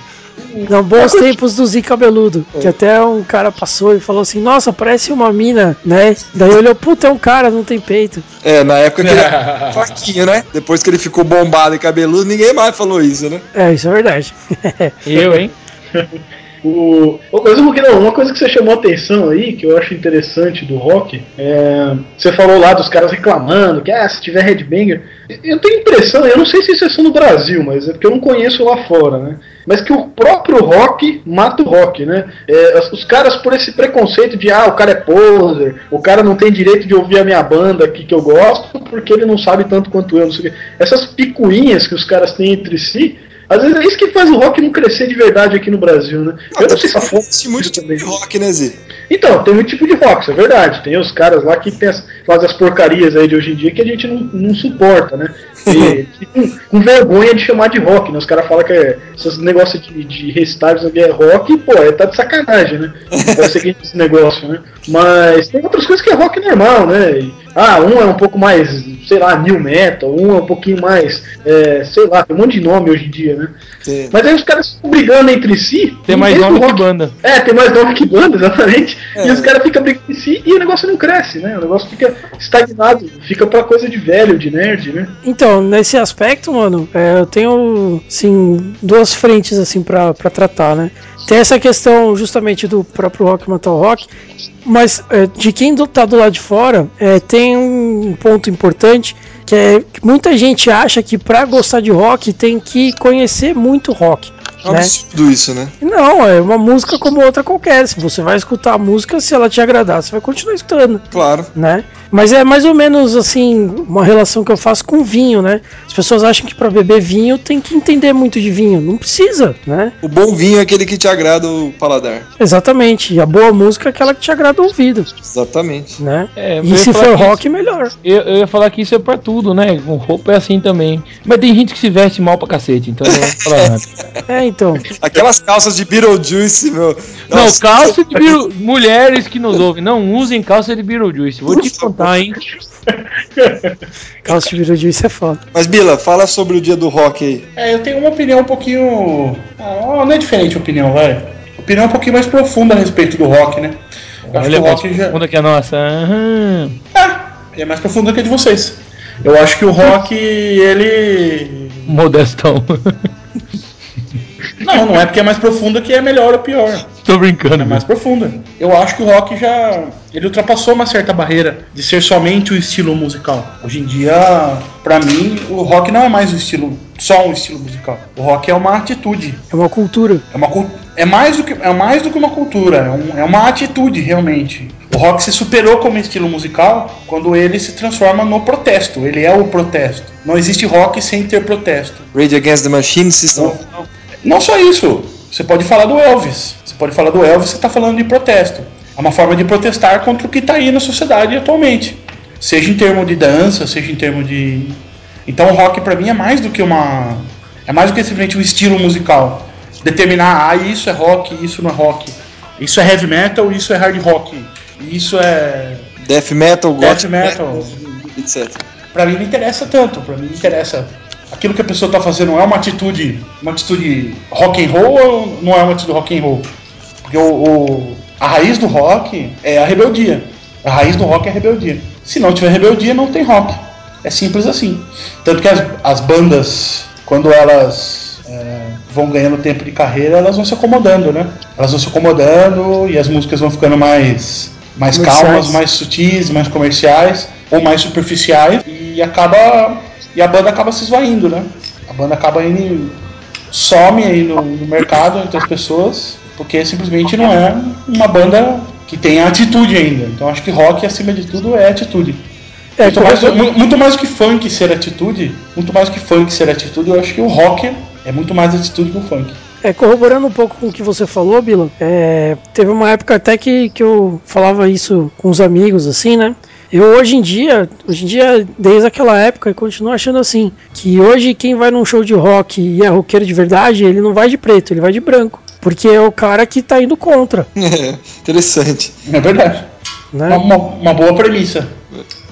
Não, bons tempos do Zi Cabeludo. Que até um cara passou e falou assim: Nossa, parece uma mina, né? Daí olhou, puta, é um cara, não tem peito. É, na época que ele <laughs> era fraquinho, né? Depois que ele ficou bombado e cabeludo, ninguém mais falou isso, né? É, isso é verdade. <laughs> Eu, hein? <laughs> O, ô, mas não, uma coisa que você chamou a atenção aí, que eu acho interessante do rock, é, você falou lá dos caras reclamando que ah, se tiver headbanger. Eu tenho impressão, eu não sei se isso é só no Brasil, mas é porque eu não conheço lá fora, né? Mas que o próprio rock mata o rock, né? É, os- caras, por esse preconceito de ah, o cara é poser, o cara não tem direito de ouvir a minha banda aqui que eu gosto, porque ele não sabe tanto quanto eu, não sei o quê. Essas picuinhas que os caras têm entre si. Às vezes é isso que faz o rock não crescer de verdade aqui no Brasil, né? Eu não sei se Existe muito tipo de rock, né, Zi? então, tem muito tipo de rock, isso é verdade. Tem os caras lá que tem fazem as porcarias aí de hoje em dia que a gente não, não suporta, né? E, <laughs> com, com vergonha de chamar de rock, né? Os caras falam que é, esses negócios de, de restart é rock, pô, é, tá de sacanagem, né? Pode ser que esse negócio, né? Mas tem outras coisas que é rock normal, né? E Ah, um é um pouco mais, sei lá, new metal, um é um pouquinho mais, é, sei lá, tem um monte de nome hoje em dia, né? Tem- Mas aí os caras ficam brigando entre si. Tem mais nome o que rock- banda. É, tem mais nome que banda, <laughs> exatamente. É. E os caras ficam brigando entre si e o negócio não cresce, né? O negócio fica estagnado, fica pra coisa de velho, de nerd, né? Então, nesse aspecto, mano, é, eu tenho, assim, duas frentes, assim, pra, pra tratar, né? Tem essa questão, justamente, do próprio rock metal rock, mas é, de quem tá do lado de fora, é, tem um ponto importante, que é que muita gente acha que pra gostar de rock tem que conhecer muito rock, É né? absurdo isso, né? Não, é uma música como outra qualquer. Se você vai escutar a música, se ela te agradar, você vai continuar escutando Claro. né? Mas é mais ou menos assim uma relação que eu faço com vinho, né? As pessoas acham que para beber vinho tem que entender muito de vinho, não precisa, né? O bom vinho é aquele que te agrada o paladar. Exatamente. E a boa música é aquela que te agrada o ouvido, Exatamente. né? É, e se for rock, melhor. Eu, eu ia falar que isso é pra tudo, né? Com roupa é assim também. Mas tem gente que se veste mal pra cacete, então eu vou falar nada. É, então. Aquelas calças de Beetlejuice, meu. Não, Nossa, calça de Beetle... Mulheres que nos ouvem, não usem calça de Beetlejuice. Vou te contar, hein? Calça de Beetlejuice é foda. Mas Bila, fala sobre o dia do rock aí. É, eu tenho uma opinião um pouquinho. Ah, não é diferente a opinião, vai. Opinião um pouquinho mais profunda a respeito do rock, né? Eu acho Olha, que o mais já. profunda que a nossa. Aham. É, é mais profunda que a de vocês. Eu acho que o rock, ele. Modestão. Não, não é porque é mais profunda que é melhor ou pior. Tô brincando, É meu. mais profunda. Eu acho que o rock já. Ele ultrapassou uma certa barreira de ser somente o estilo musical. Hoje em dia, pra mim, o rock não é mais o estilo. Só um estilo musical. O rock é uma atitude. É uma cultura. É, uma, é, mais, do que, é mais do que uma cultura, é, um- é uma atitude realmente. O rock se superou como estilo musical quando ele se transforma no protesto. Ele é o protesto. Não existe rock sem ter protesto. Rage Against the Machine, System. Não, não só isso. Você pode falar do Elvis. Você pode falar do Elvis, você está falando de protesto. É uma forma de protestar contra o que está aí na sociedade atualmente. Seja em termos de dança, seja em termos de. Então o rock para mim é mais do que uma. É mais do que simplesmente um estilo musical. Determinar, ah, isso é rock, isso não é rock. Isso é heavy metal, isso é hard rock. Isso é Death Metal, death Gothic metal. <laughs> etc. Pra mim não interessa tanto, pra mim interessa aquilo que a pessoa tá fazendo é uma atitude, uma atitude rock and roll ou não é uma atitude rock and roll? Porque o, o- a raiz do rock é a rebeldia. A raiz do rock é a rebeldia. Se não tiver rebeldia, não tem rock. É simples assim. Tanto que as, as bandas, quando elas é, vão ganhando tempo de carreira, elas vão se acomodando, né? Elas vão se acomodando e as músicas vão ficando mais, mais calmas, mais sutis, mais comerciais ou mais superficiais e acaba e a banda acaba se esvaindo, né? A banda acaba indo some aí no, no mercado entre as pessoas porque simplesmente não é uma banda que tem atitude ainda. Então acho que rock acima de tudo é atitude. É, muito, mais, correto. mu- muito mais do que funk ser atitude, muito mais do que funk ser atitude, eu acho que o rock é muito mais atitude que o funk. É, corroborando um pouco com o que você falou, Bila, é, teve uma época até que, que eu falava isso com os amigos, assim, né? Eu hoje em dia, hoje em dia, desde aquela época, eu continuo achando assim, que hoje quem vai num show de rock e é roqueiro de verdade, ele não vai de preto, ele vai de branco. Porque é o cara que tá indo contra, É, <laughs> interessante. É verdade. Uma, né? uma, uma boa premissa.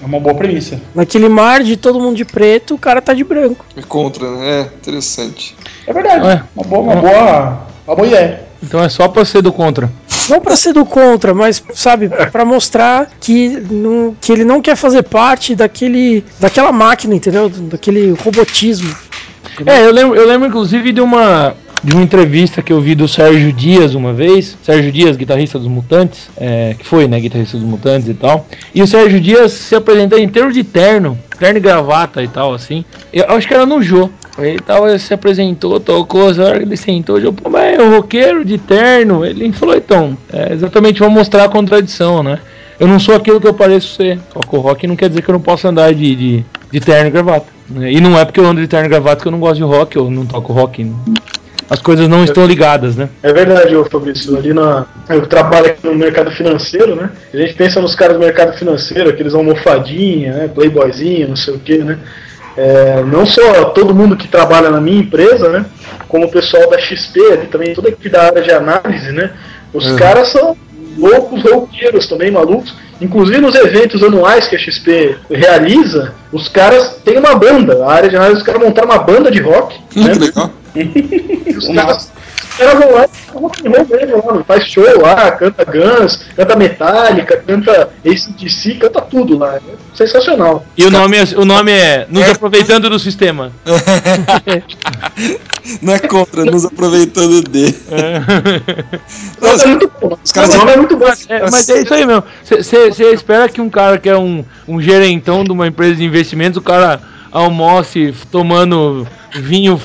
É uma boa premissa. Naquele mar de todo mundo de preto, o cara tá de branco. É contra, né? É, interessante. É verdade. Ué. Uma boa, uma boa, boa ideia. Então é só pra ser do contra. Não pra ser do contra, mas, sabe, pra mostrar que, não, que ele não quer fazer parte daquele, daquela máquina, entendeu? Daquele robotismo. É, eu lembro, eu lembro inclusive de uma de uma entrevista que eu vi do Sérgio Dias uma vez, Sérgio Dias, guitarrista dos Mutantes, é, que foi, né, guitarrista dos Mutantes e tal. E o Sérgio Dias se apresentou inteiro de terno, terno e gravata e tal, assim. Eu acho que era no Jô. Ele tava, se apresentou, tocou, a hora que ele sentou, eu, pô, mas é o roqueiro de terno. Ele falou, então, é, exatamente, vou mostrar a contradição, né? Eu não sou aquilo que eu pareço ser. Toco rock não quer dizer que eu não posso andar de, de, de terno e gravata. né? E não é porque eu ando de terno e gravata que eu não gosto de rock, eu não toco rock. As coisas não estão ligadas, né? É verdade, ô Fabrício. Ali na. Eu trabalho aqui no mercado financeiro, né? A gente pensa nos caras do mercado financeiro, aqueles almofadinha, né? Playboyzinho, não sei o quê, né? É, não só todo mundo que trabalha na minha empresa, né? Como o pessoal da XP também, toda aqui da área de análise, né? Os caras são loucos roqueiros também, malucos. Inclusive nos eventos anuais que a XP realiza, os caras têm uma banda. A área de análise, os caras montaram uma banda de rock. Hum, né? que legal. <laughs> Os caras, os caras vão lá e rock and roll mesmo, lá, faz show lá, canta Guns, canta Metallica, canta ACDC, canta tudo lá. É sensacional. E o nome, é- o nome é Nos Aproveitando do Sistema. <laughs> Não é contra, nos aproveitando de. Nome é muito bom. Os caras o nome é muito bom. É, mas é isso aí mesmo. Você espera que um cara que é um, um gerentão de uma empresa de investimentos, o cara almoce tomando vinho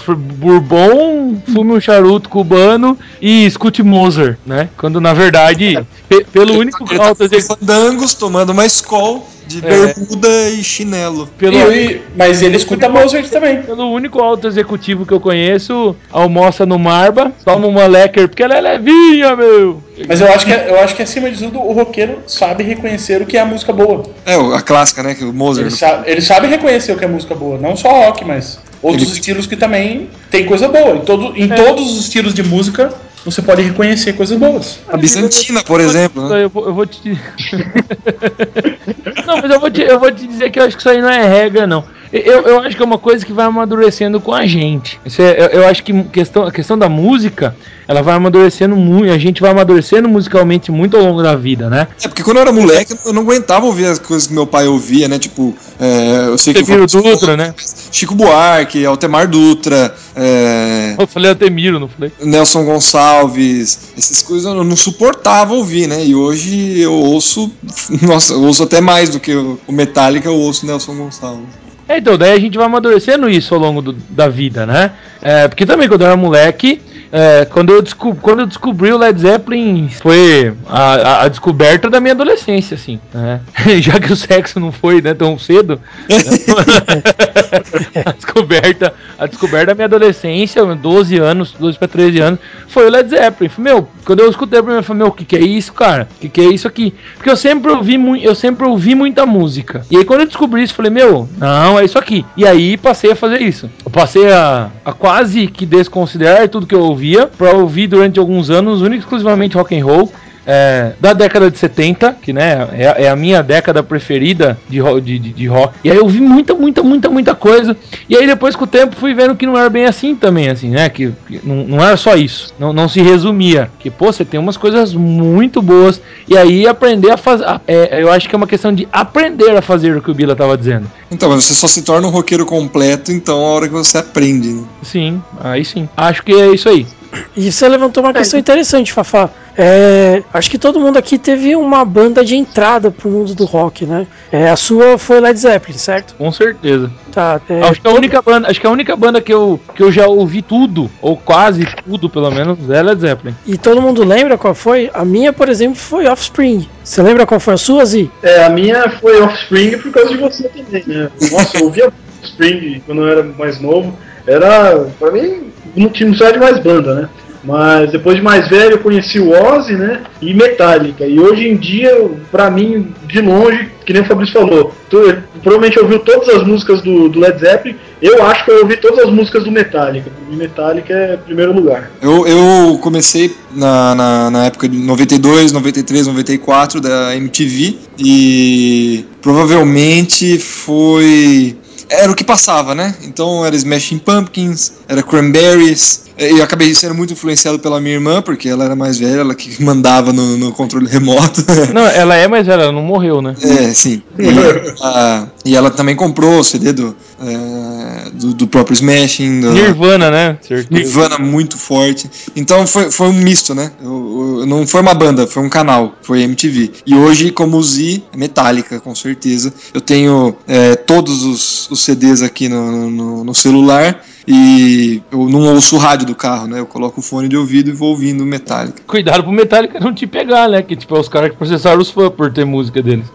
bourbon, fume um charuto cubano e escute Mozart, né? Quando na verdade, pe- pelo único Ele tá executivo. fandangos, tomando uma escola de É. bermuda e chinelo. Pelo, E- mas ele escuta Mozart também. pelo único alto executivo que eu conheço, almoça no Marba, toma uma Lecker, porque ela é levinha, meu. Mas eu acho, que, eu acho que acima de tudo o roqueiro sabe reconhecer o que é a música boa. É, a clássica, né? Que o Ele Mozart. sabe, ele sabe reconhecer o que é música boa, não só rock, mas outros Ele- estilos que também tem coisa boa. Em, todo, em todos os estilos de música você pode reconhecer coisas boas. A Bizantina, por exemplo, né? Eu vou, eu vou te. <laughs> não, mas eu vou, te, eu vou te dizer que eu acho que isso aí não é regra, não. Eu, eu acho que é uma coisa que vai amadurecendo com a gente. Isso é- eu, eu acho que questão, a questão da música, ela vai amadurecendo muito. A gente vai amadurecendo musicalmente muito ao longo da vida, né? É, porque quando eu era moleque, eu não aguentava ouvir as coisas que meu pai ouvia, né? Tipo, é, eu sei que. Temiro o Fabrício Dutra, né? Chico Buarque, Altemar Dutra, é, Eu falei Altemiro, não falei? Nelson Gonçalves, essas coisas eu não suportava ouvir, né? E hoje eu ouço, <laughs> nossa, eu ouço até mais do que o o Metallica, eu ouço Nelson Gonçalves. É, então, daí a gente vai amadurecendo isso ao longo do- da vida, né? É, porque também quando eu era moleque, é, quando, eu desco- quando eu descobri o Led Zeppelin, foi a, a- descoberta da minha adolescência, assim. né? <laughs> Já que o sexo não foi né, tão cedo, <laughs> a, descoberta, a descoberta da minha adolescência, 12 anos, 12 para 13 anos, foi o Led Zeppelin. Meu, quando eu escutei a primeira, eu falei, meu, o que, que é isso, cara? O que, que é isso aqui? Porque eu sempre ouvi eu sempre ouvi muita música. E aí quando eu descobri isso, eu falei, meu, não, é isso aqui. E aí passei a fazer isso. Eu passei a, a quase que desconsiderar tudo que eu ouvia pra ouvir durante alguns anos, único e exclusivamente rock and roll. É, da década de 70, que né, é, é a minha década preferida de, de, de, de rock. E aí eu vi muita, muita, muita, muita coisa. E aí depois com o tempo fui vendo que não era bem assim também, assim, né? Que, que não, não era só isso. Não, não se resumia. Que, pô, você tem umas coisas muito boas. E aí aprender a fazer. É, eu acho que é uma questão de aprender a fazer o que o Bila tava dizendo. Então, mas você só se torna um roqueiro completo, então, a hora que você aprende, né? Sim, aí sim. Acho que é isso aí. E você levantou uma questão interessante, Fafá. É, acho que todo mundo aqui teve uma banda de entrada pro mundo do rock, né? É, a sua foi Led Zeppelin, certo? Com certeza. Tá. é, Acho que a única banda, acho que a única banda que eu, que eu já ouvi tudo, ou quase tudo pelo menos, é Led Zeppelin. E todo mundo lembra qual foi? A minha, por exemplo, foi Offspring. Você lembra qual foi a sua, Zi? É, a minha foi Offspring por causa de você também, né? Nossa, eu ouvia Offspring quando eu era mais novo. Era, pra mim, não tinha precisava de mais banda, né? Mas depois de mais velho eu conheci o Ozzy, né? E Metallica. E hoje em dia, pra mim, de longe, que nem o Fabrício falou, tu, provavelmente ouviu todas as músicas do, do Led Zeppelin. Eu acho que eu ouvi todas as músicas do Metallica. Mim, Metallica é primeiro lugar. Eu, eu comecei na, na, na época de 92, 93, 94 da MTV e provavelmente foi. Era o que passava, né? Então era Smashing Pumpkins, era Cranberries. E eu acabei sendo muito influenciado pela minha irmã, porque ela era mais velha, ela que <laughs> mandava no, no controle remoto. <laughs> Não, ela é, mas ela não morreu, né? É, sim. E, a- e ela também comprou o CD do, é, do, do próprio Smashing, do Nirvana, né? Certeza. Nirvana muito forte. Então foi, foi um misto, né? Eu- eu- não foi uma banda, foi um canal, foi MTV. E hoje, como Z, é Metallica, com certeza. Eu tenho é, todos os, os CDs aqui no, no, no celular. E eu não ouço o rádio do carro, né? Eu coloco o fone de ouvido e vou ouvindo Metallica. Cuidado pro Metallica não te pegar, né? Que tipo, é os caras que processaram os fãs por ter música deles.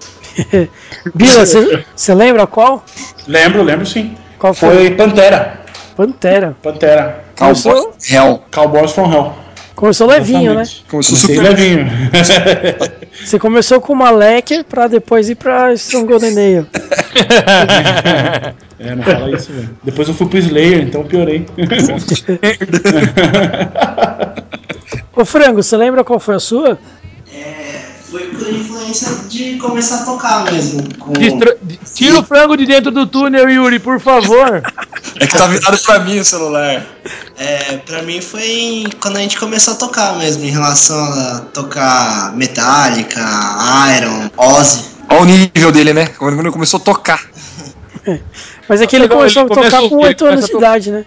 <laughs> Bila, você lembra qual? Lembro, lembro sim. Qual foi? Foi Pantera. Pantera. Pantera. Cowboy Hell. Cowboys from Hell. Começou levinho, né? Exatamente. Começou Comecei super levinho. Você começou com uma Lecker pra depois ir pra Strong Golden Ale. <laughs> <laughs> É, não fala isso, velho. Depois eu fui pro Slayer, então piorei. <laughs> Ô Frango, você lembra qual foi a sua? É, Foi por influência de começar a tocar mesmo. Com... Distra- Tira o frango de dentro do túnel, Yuri, por favor. <laughs> É que tá virado pra mim o celular. É, pra mim foi quando a gente começou a tocar mesmo, em relação a tocar Metallica, Iron, Ozzy. Olha o nível dele, né? Quando ele começou a tocar. <laughs> Mas é que ele começou ele a tocar com ele 8 anos de idade, né?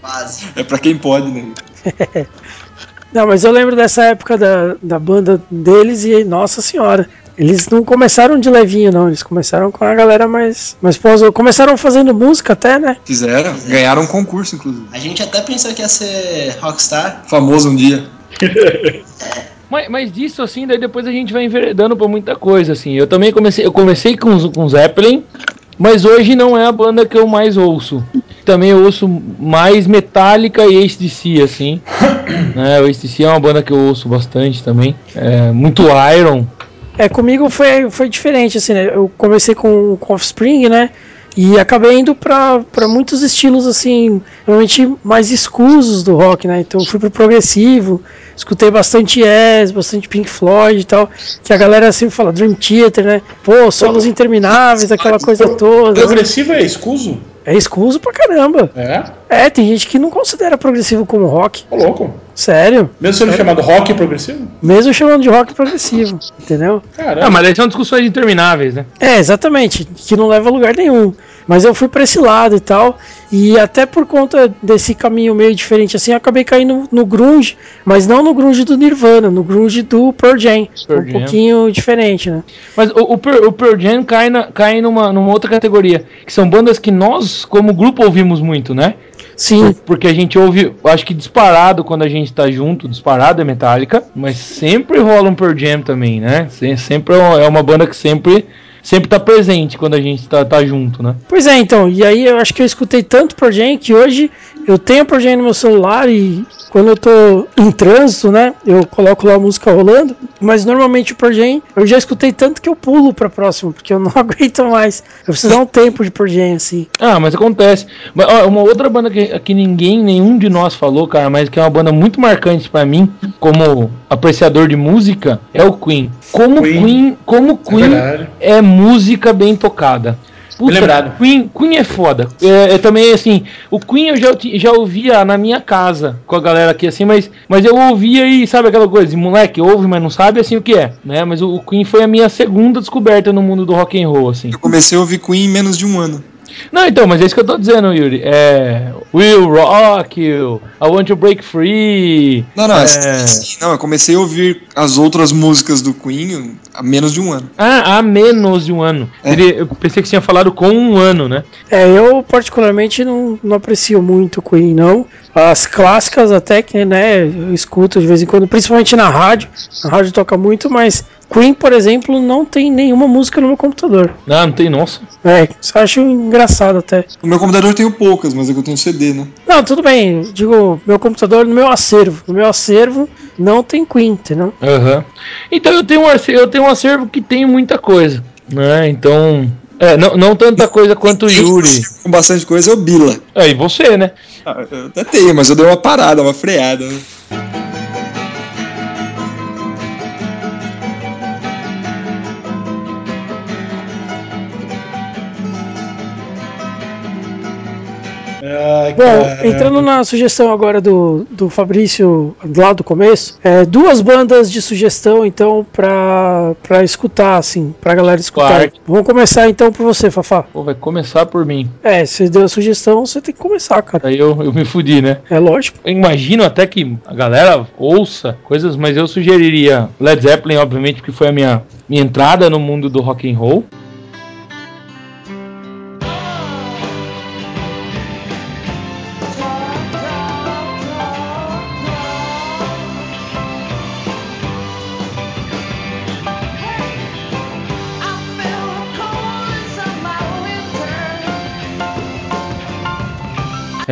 Quase. É pra quem pode, né? <laughs> Não, mas eu lembro dessa época da, da banda deles e, nossa senhora, eles não começaram de levinho, não. Eles começaram com a galera mais. mais pós, começaram fazendo música até, né? Fizeram. Ganharam um concurso, inclusive. A gente até pensou que ia ser rockstar. Famoso um dia. <laughs> Mas, mas disso, assim, daí depois a gente vai enveredando pra muita coisa, assim. Eu também comecei, eu comecei com, com Zeppelin, mas hoje não é a banda que eu mais ouço. Também eu ouço mais Metallica e ACDC, assim. <coughs> né, o ACDC é uma banda que eu ouço bastante também. É, muito Iron. É, comigo foi, foi diferente, assim, né? Eu comecei com, com Offspring, né? E acabei indo pra muitos estilos, assim, realmente mais escusos do rock, né? Então fui pro progressivo, escutei bastante Yes, bastante Pink Floyd e tal, que a galera sempre fala Dream Theater, né? Pô, solos intermináveis, aquela coisa toda. Progressivo é escuso? É escuso pra caramba. É? É, tem gente que não considera progressivo como rock. Ô louco. Sério. Mesmo sendo chamado rock progressivo? Mesmo chamando de rock progressivo, entendeu? Caramba. Ah, mas aí são discussões intermináveis, né? É, exatamente, que não leva a lugar nenhum. Mas eu fui pra esse lado e tal, e até por conta desse caminho meio diferente assim, eu acabei caindo no grunge, mas não no grunge do Nirvana, no grunge do Pearl Jam, Pearl um Jam. pouquinho diferente, né? Mas o, o, Pearl, o Pearl Jam cai, na, cai numa, numa outra categoria, que são bandas que nós, como grupo, ouvimos muito, né? Sim, Porque a gente ouve, acho que disparado quando a gente tá junto, disparado é Metallica, mas sempre rola um Pearl Jam também, né? Se- Sempre é uma banda que sempre, sempre tá presente quando a gente tá, tá junto, né? Pois é, então, e aí eu acho que eu escutei tanto Pearl Jam que hoje eu tenho Jam no meu celular e quando eu tô em trânsito, né, eu coloco lá a música rolando, mas normalmente o Jam eu já escutei tanto que eu pulo pra próximo, porque eu <laughs> não aguento mais. Eu preciso dar um tempo de Jam, assim. Ah, mas acontece. Mas, ó, uma outra banda que, que ninguém, nenhum de nós falou, cara, mas que é uma banda muito marcante pra mim, como apreciador de música, é o Queen. Como Queen. Queen, como Queen verdade. é música bem tocada. Puta, lembrado. Queen, Queen é foda. É, é também assim, o Queen eu já, já ouvia na minha casa com a galera aqui assim, mas, mas eu ouvia e sabe aquela coisa, de moleque ouve, mas não sabe assim o que é, né? Mas o, o Queen foi a minha segunda descoberta no mundo do rock and roll, assim. Eu comecei a ouvir Queen em menos de um ano. Não, então, mas é isso que eu tô dizendo, Yuri. É. Will Rock You, I Want to Break Free. Não, não, É. sim, não, eu comecei a ouvir as outras músicas do Queen há menos de um ano. Ah, há menos de um ano. É. Ele- eu pensei que você tinha falado com um ano, né? É, eu particularmente não, não aprecio muito Queen, não. As clássicas até que, né, eu escuto de vez em quando, principalmente na rádio. A rádio toca muito, mas Queen, por exemplo, não tem nenhuma música no meu computador. Ah, não tem, nossa. É, isso eu acho engraçado até. No meu computador eu tenho poucas, mas é que eu tenho CD, né? Não, tudo bem, digo, meu computador no meu acervo. No meu acervo não tem Queen, entendeu? Aham. Então eu tenho, um acervo, eu tenho um acervo que tem muita coisa, né? Então. É, não, não tanta coisa quanto o Yuri. <laughs> Com bastante coisa é o Bila. É, e você, né? Ah, eu até tenho, mas eu dei uma parada, uma freada. Né? Ai, Bom, entrando na sugestão agora do, do Fabrício, lá do começo, é, duas bandas de sugestão, então, pra, pra escutar, assim, pra galera escutar. Claro. Vamos começar então por você, Fafá. Pô, vai começar por mim. É, você deu a sugestão, você tem que começar, cara. Aí eu, eu me fudi, né? É lógico. Eu imagino até que a galera ouça coisas, mas eu sugeriria Led Zeppelin, obviamente, porque foi a minha, minha entrada no mundo do rock and roll.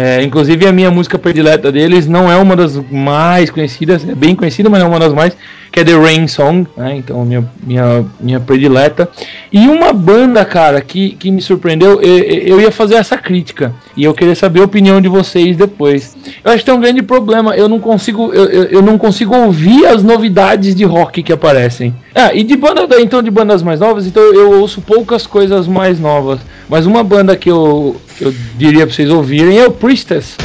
É, inclusive a minha música predileta deles não é uma das mais conhecidas, é bem conhecida, mas não é uma das mais, que é The Rain Song, né? Então minha, minha, minha predileta. E uma banda, cara, que, que me surpreendeu, eu, eu ia fazer essa crítica. E eu queria saber a opinião de vocês depois. Eu acho que tem um grande problema, eu não consigo, eu, eu, eu não consigo ouvir as novidades de rock que aparecem. Ah, e de banda, então de bandas mais novas, então eu ouço poucas coisas mais novas. Mas uma banda que eu, eu diria pra vocês ouvirem é o Priestess.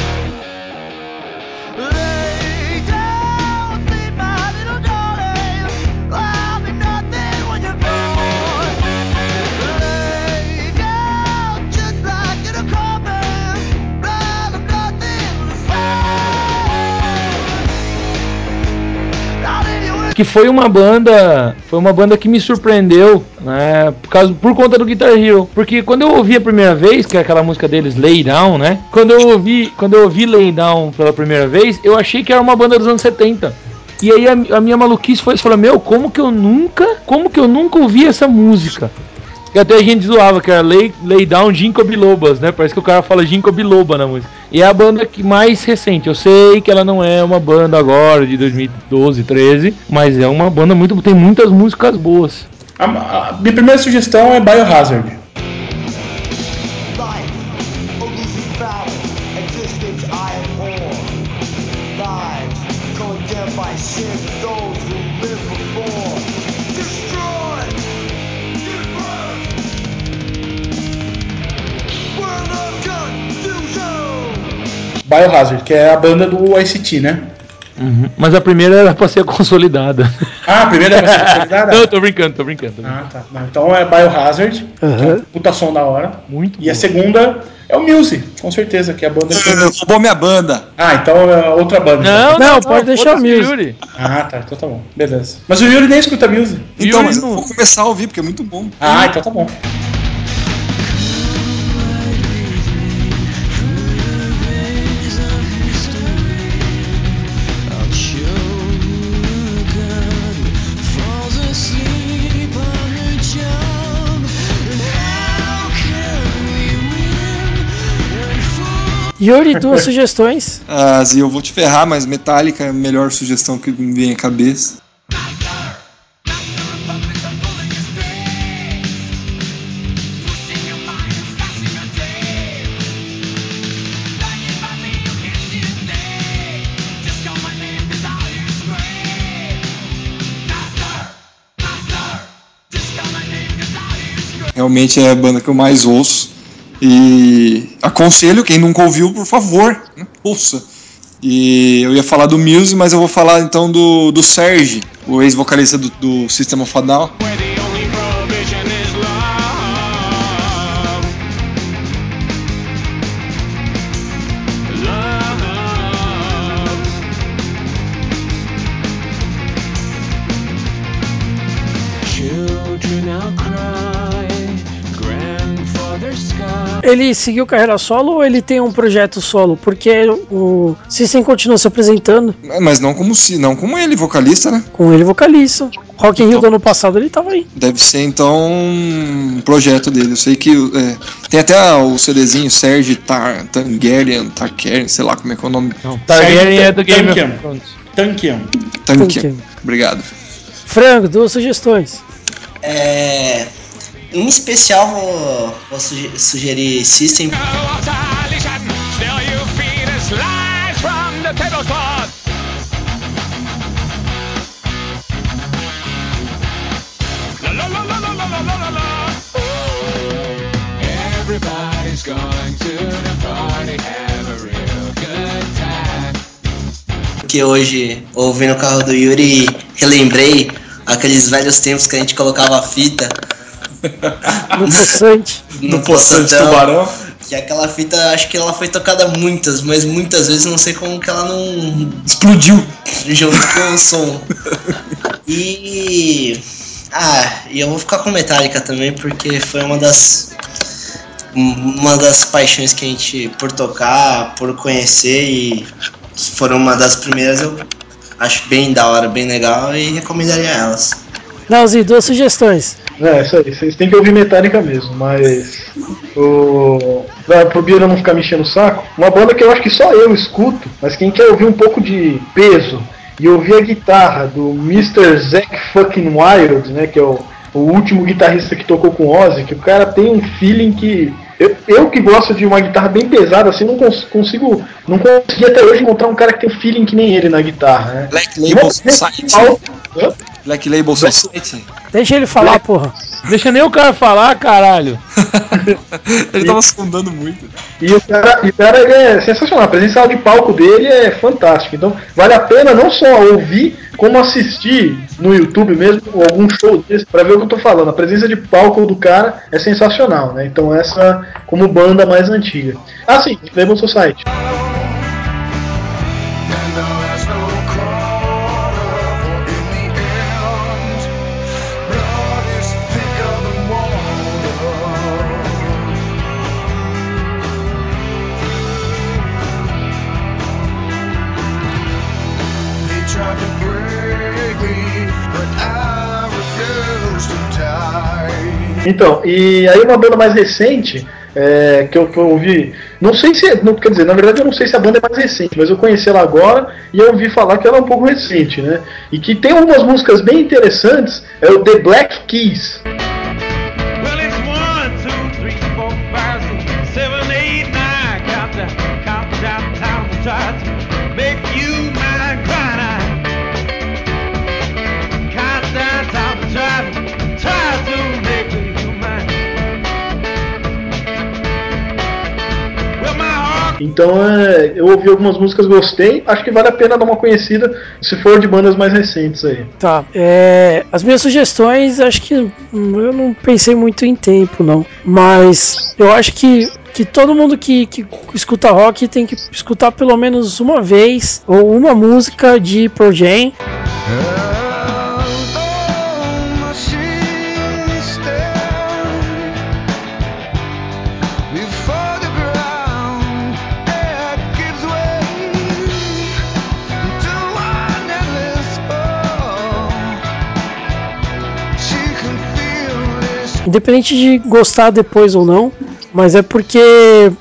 Que foi uma banda, foi uma banda que me surpreendeu, né, por causa por conta do Guitar Hero, porque quando eu ouvi a primeira vez, que é aquela música deles Lay Down, né? Quando eu ouvi, quando eu ouvi Lay Down pela primeira vez, eu achei que era uma banda dos anos 70. E aí a, a minha maluquice foi falar, meu, como que eu nunca, como que eu nunca ouvi essa música? E até a gente zoava que era Lay, Lay Down Ginkgo Bilobas, né? Parece que o cara fala Ginkgo Biloba na música. E é a banda que mais recente. Eu sei que ela não é uma banda agora de 2012, 13, mas é uma banda muito tem muitas músicas boas. A, a minha primeira sugestão é Biohazard. Biohazard, que é a banda do ICT, né? Mas a primeira era pra ser <laughs> consolidada. Ah, a primeira é pra ser consolidada? <laughs> não, tô brincando, tô brincando. tô brincando. Ah, tá. Não, então é Biohazard, que é um puta som da hora. Muito E a segunda é o Muse, com certeza, que é a banda que eu... Roubou minha banda. Ah, então é outra banda. Não, Não, pode deixar o Muse. Yuri. Ah, tá, então tá bom. Beleza. Mas o Yuri nem escuta Muse. Então, Yuri mas eu não- vou começar a ouvir, porque é muito bom. Ah, então tá bom. Yuri, duas sugestões. Ah, Zia, eu vou te ferrar, mas Metallica é a melhor sugestão que me vem à cabeça. Realmente é a banda que eu mais ouço. E aconselho, quem nunca ouviu, por favor, né, ouça. E eu ia falar do Muse, mas eu vou falar então do, do Serge, o ex-vocalista do, do System of a Down. Ele seguiu carreira solo ou ele tem um projeto solo? Porque o System continua se apresentando Mas não como se, não como ele, vocalista, né? com ele vocalista. Rock in Rio do ano passado ele tava aí. Deve ser então um projeto dele. Eu sei que é, tem até o CDzinho Serge Tar, Tangerian, Tarkerian, sei lá como é que é o nome. Não, Targaryen é do Game Tankian. of Thrones. Tankian. Tankian. Tankian. Obrigado. Frango, duas sugestões. É. Em especial, vou, vou suge- sugerir System. Que hoje, ouvindo o carro do Yuri, relembrei aqueles velhos tempos que a gente colocava a fita No poçante. no, Poçante poçantão. Tubarão. Que aquela fita, acho que ela foi tocada muitas, mas muitas vezes não sei como que ela não Explodiu. junto com o som. E. Ah, e eu vou ficar com Metallica também, porque foi uma das. Uma das paixões que a gente, por tocar, por conhecer e foram uma das primeiras, eu acho bem da hora, bem legal e recomendaria elas. Nalzi, duas sugestões. É, isso aí, vocês têm que ouvir Metallica mesmo, mas o. Pra, pro Bira não ficar me enchendo o saco, uma banda que eu acho que só eu escuto, mas quem quer ouvir um pouco de peso e ouvir a guitarra do Mr. Zack fucking Wild, né, que é o, o último guitarrista que tocou com Ozzy, que o cara tem um feeling que eu, eu que gosto de uma guitarra bem pesada, assim, não cons- consigo, não consegui até hoje encontrar um cara que tem um feeling que nem ele na guitarra, né? Black Label Society. Black Label Society. Deixa ele falar, porra. Deixa nem o cara falar, caralho. <laughs> Ele tava sondando muito. E o cara, e o cara ele é sensacional, a presença de palco dele é fantástica. Então vale a pena não só ouvir, como assistir no YouTube mesmo, ou algum show desse, pra ver o que eu tô falando. A presença de palco do cara é sensacional, né? Então essa como banda mais antiga. Ah sim, Label Society. Então, e aí uma banda mais recente, é, que, eu, que eu ouvi, não sei se, é- não, quer dizer, na verdade eu não sei se a banda é mais recente, mas eu conheci ela agora e eu ouvi falar que ela é um pouco recente, né? E que tem algumas músicas bem interessantes, é o The Black Keys. Well, it's Então é, eu ouvi algumas músicas, gostei, acho que vale a pena dar uma conhecida se for de bandas mais recentes aí. Tá. É, as minhas sugestões, acho que hum, eu não pensei muito em tempo, não. Mas eu acho que, que todo mundo que, que escuta rock tem que escutar pelo menos uma vez ou uma música de Pearl Jam. Independente de gostar depois ou não, mas é porque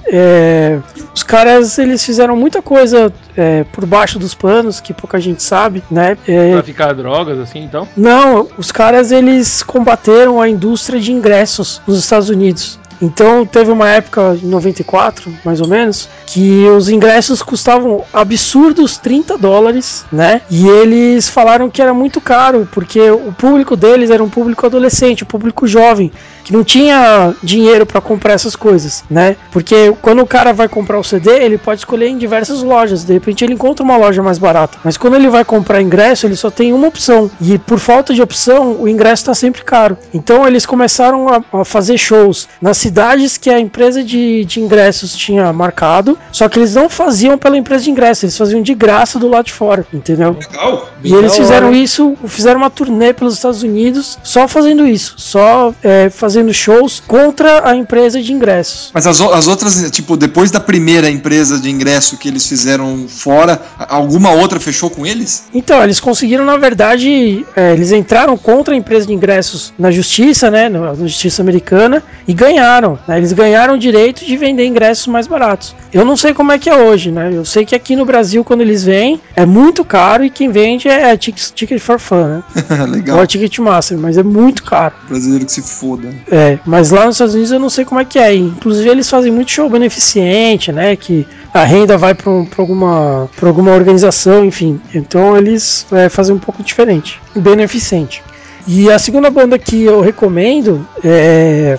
é, os caras eles fizeram muita coisa é, por baixo dos panos que pouca gente sabe, né? É, Traficar drogas, assim, então. Não, os caras eles combateram a indústria de ingressos nos Estados Unidos. Então teve uma época em 94, mais ou menos, que os ingressos custavam absurdos 30 dólares, né? E eles falaram que era muito caro, porque o público deles era um público adolescente, um público jovem, que não tinha dinheiro para comprar essas coisas, né? Porque quando o cara vai comprar o CD, ele pode escolher em diversas lojas, de repente ele encontra uma loja mais barata. Mas quando ele vai comprar ingresso, ele só tem uma opção. E por falta de opção, o ingresso está sempre caro. Então eles começaram a, a fazer shows nas cidades que a empresa de, de ingressos tinha marcado, só que eles não faziam pela empresa de ingressos, eles faziam de graça do lado de fora, entendeu? Legal. E eles fizeram isso, fizeram uma turnê pelos Estados Unidos, só fazendo isso, só é, fazendo shows contra a empresa de ingressos. Mas as, as outras, tipo, depois da primeira empresa de ingresso que eles fizeram fora, alguma outra fechou com eles? Então, eles conseguiram, na verdade, é, eles entraram contra a empresa de ingressos na justiça, né, na justiça americana, e ganharam. Né, eles ganharam o direito de vender ingressos mais baratos. Eu não sei como é que é hoje, né? Eu sei que aqui no Brasil, quando eles vêm, é muito caro e quem vende é Ticket, ticket for Fun, né? <laughs> Legal. Ou é Ticketmaster, mas é muito caro. Brasileiro que se foda. É, mas lá nos Estados Unidos eu não sei como é que é. Inclusive eles fazem muito show beneficente, né? Que a renda vai para alguma, pra alguma organização, enfim. Então eles é, fazem um pouco diferente, beneficente. E a segunda banda que eu recomendo é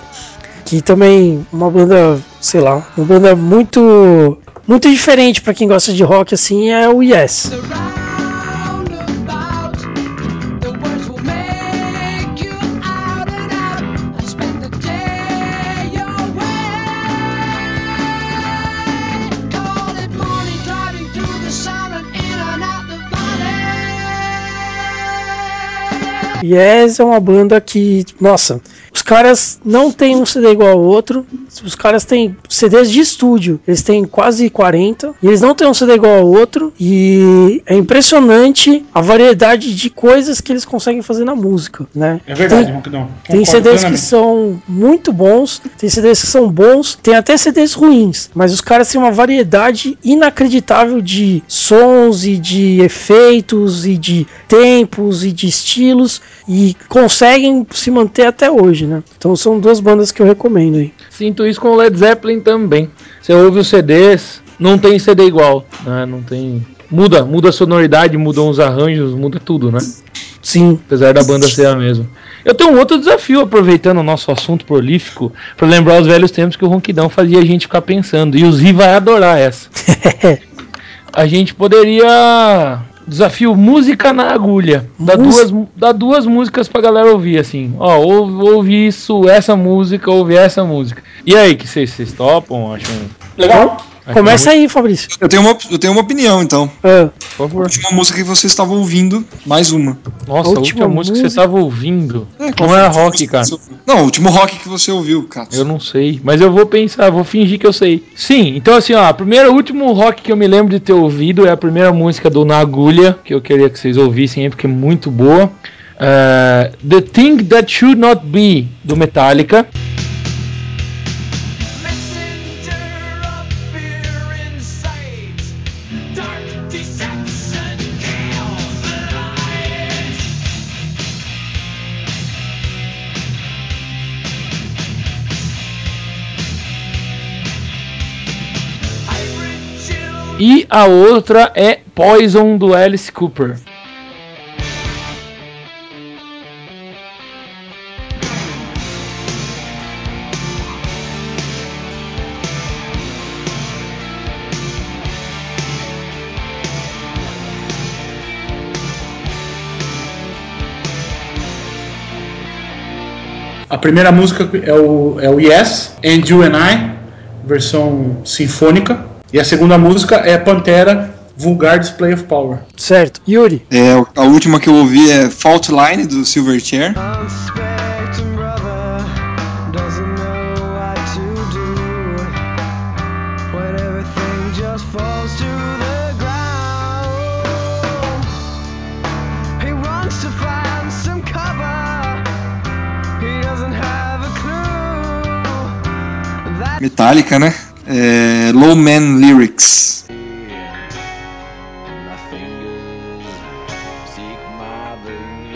que também uma banda, sei lá, uma banda muito muito diferente para quem gosta de rock assim é o Yes. Yes é uma banda que, nossa, Os caras não têm um CD igual ao outro. Os caras têm CDs de estúdio. Eles têm quase 40. E eles não têm um CD igual ao outro. E é impressionante a variedade de coisas que eles conseguem fazer na música, né? É verdade, Tem-. Tem CDs que são muito bons, tem CDs que são bons, tem até CDs ruins, mas os caras têm uma variedade inacreditável de sons e de efeitos e de tempos e de estilos e conseguem se manter até hoje, né? Então são duas bandas que eu recomendo aí. Sinto isso com o Led Zeppelin também. Você ouve os CDs, não tem CD igual, né? Não tem. Muda, muda a sonoridade, mudam os arranjos, muda tudo, né? Sim. Apesar da banda ser a mesma. Eu tenho um outro desafio, aproveitando o nosso assunto prolífico, para lembrar os velhos tempos que o Ronquidão fazia a gente ficar pensando. E o Zi vai adorar essa. <laughs> A gente poderia. Desafio música na agulha. Dá Música- duas, dá duas músicas pra galera ouvir, assim. Ó, ouve, ouve isso, essa música, ouve essa música. E aí, que vocês vocês topam? Acham. Legal. Começa muito- aí, Fabrício. Eu tenho uma, eu tenho uma opinião, então. Ah, Por favor. A última música que você estava ouvindo, mais uma. Nossa, A a última, última música que você música- tava ouvindo. É, não era última rock, cara. Não, o último rock que você ouviu, cara. Eu não sei, mas eu vou pensar, vou fingir que eu sei. Sim, então assim, ó, a primeira, o último rock que eu me lembro de ter ouvido é a primeira música do Na Agulha, que eu queria que vocês ouvissem aí, porque é muito boa. É, The Thing That Should Not Be, do Metallica. E a outra é Poison, do Alice Cooper. A primeira música é o, é o Yes, And You and I, versão sinfônica. E a segunda música é Pantera, Vulgar Display of Power. certo. Yuri. É, a última que eu ouvi é Fault Line, do Silverchair. Unsuspecting brother doesn't know what to do when everything just falls to the ground. He wants to find some cover. He doesn't have a clue. That Metallica, né? É, Low Man Lyrics. my fingers seek my brain.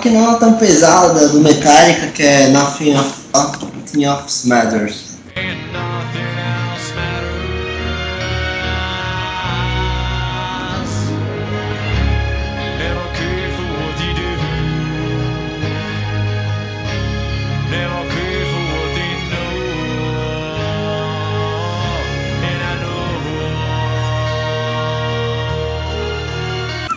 Que não é tão pesada do Metallica, que é Nothing, of, Nothing Else Matters.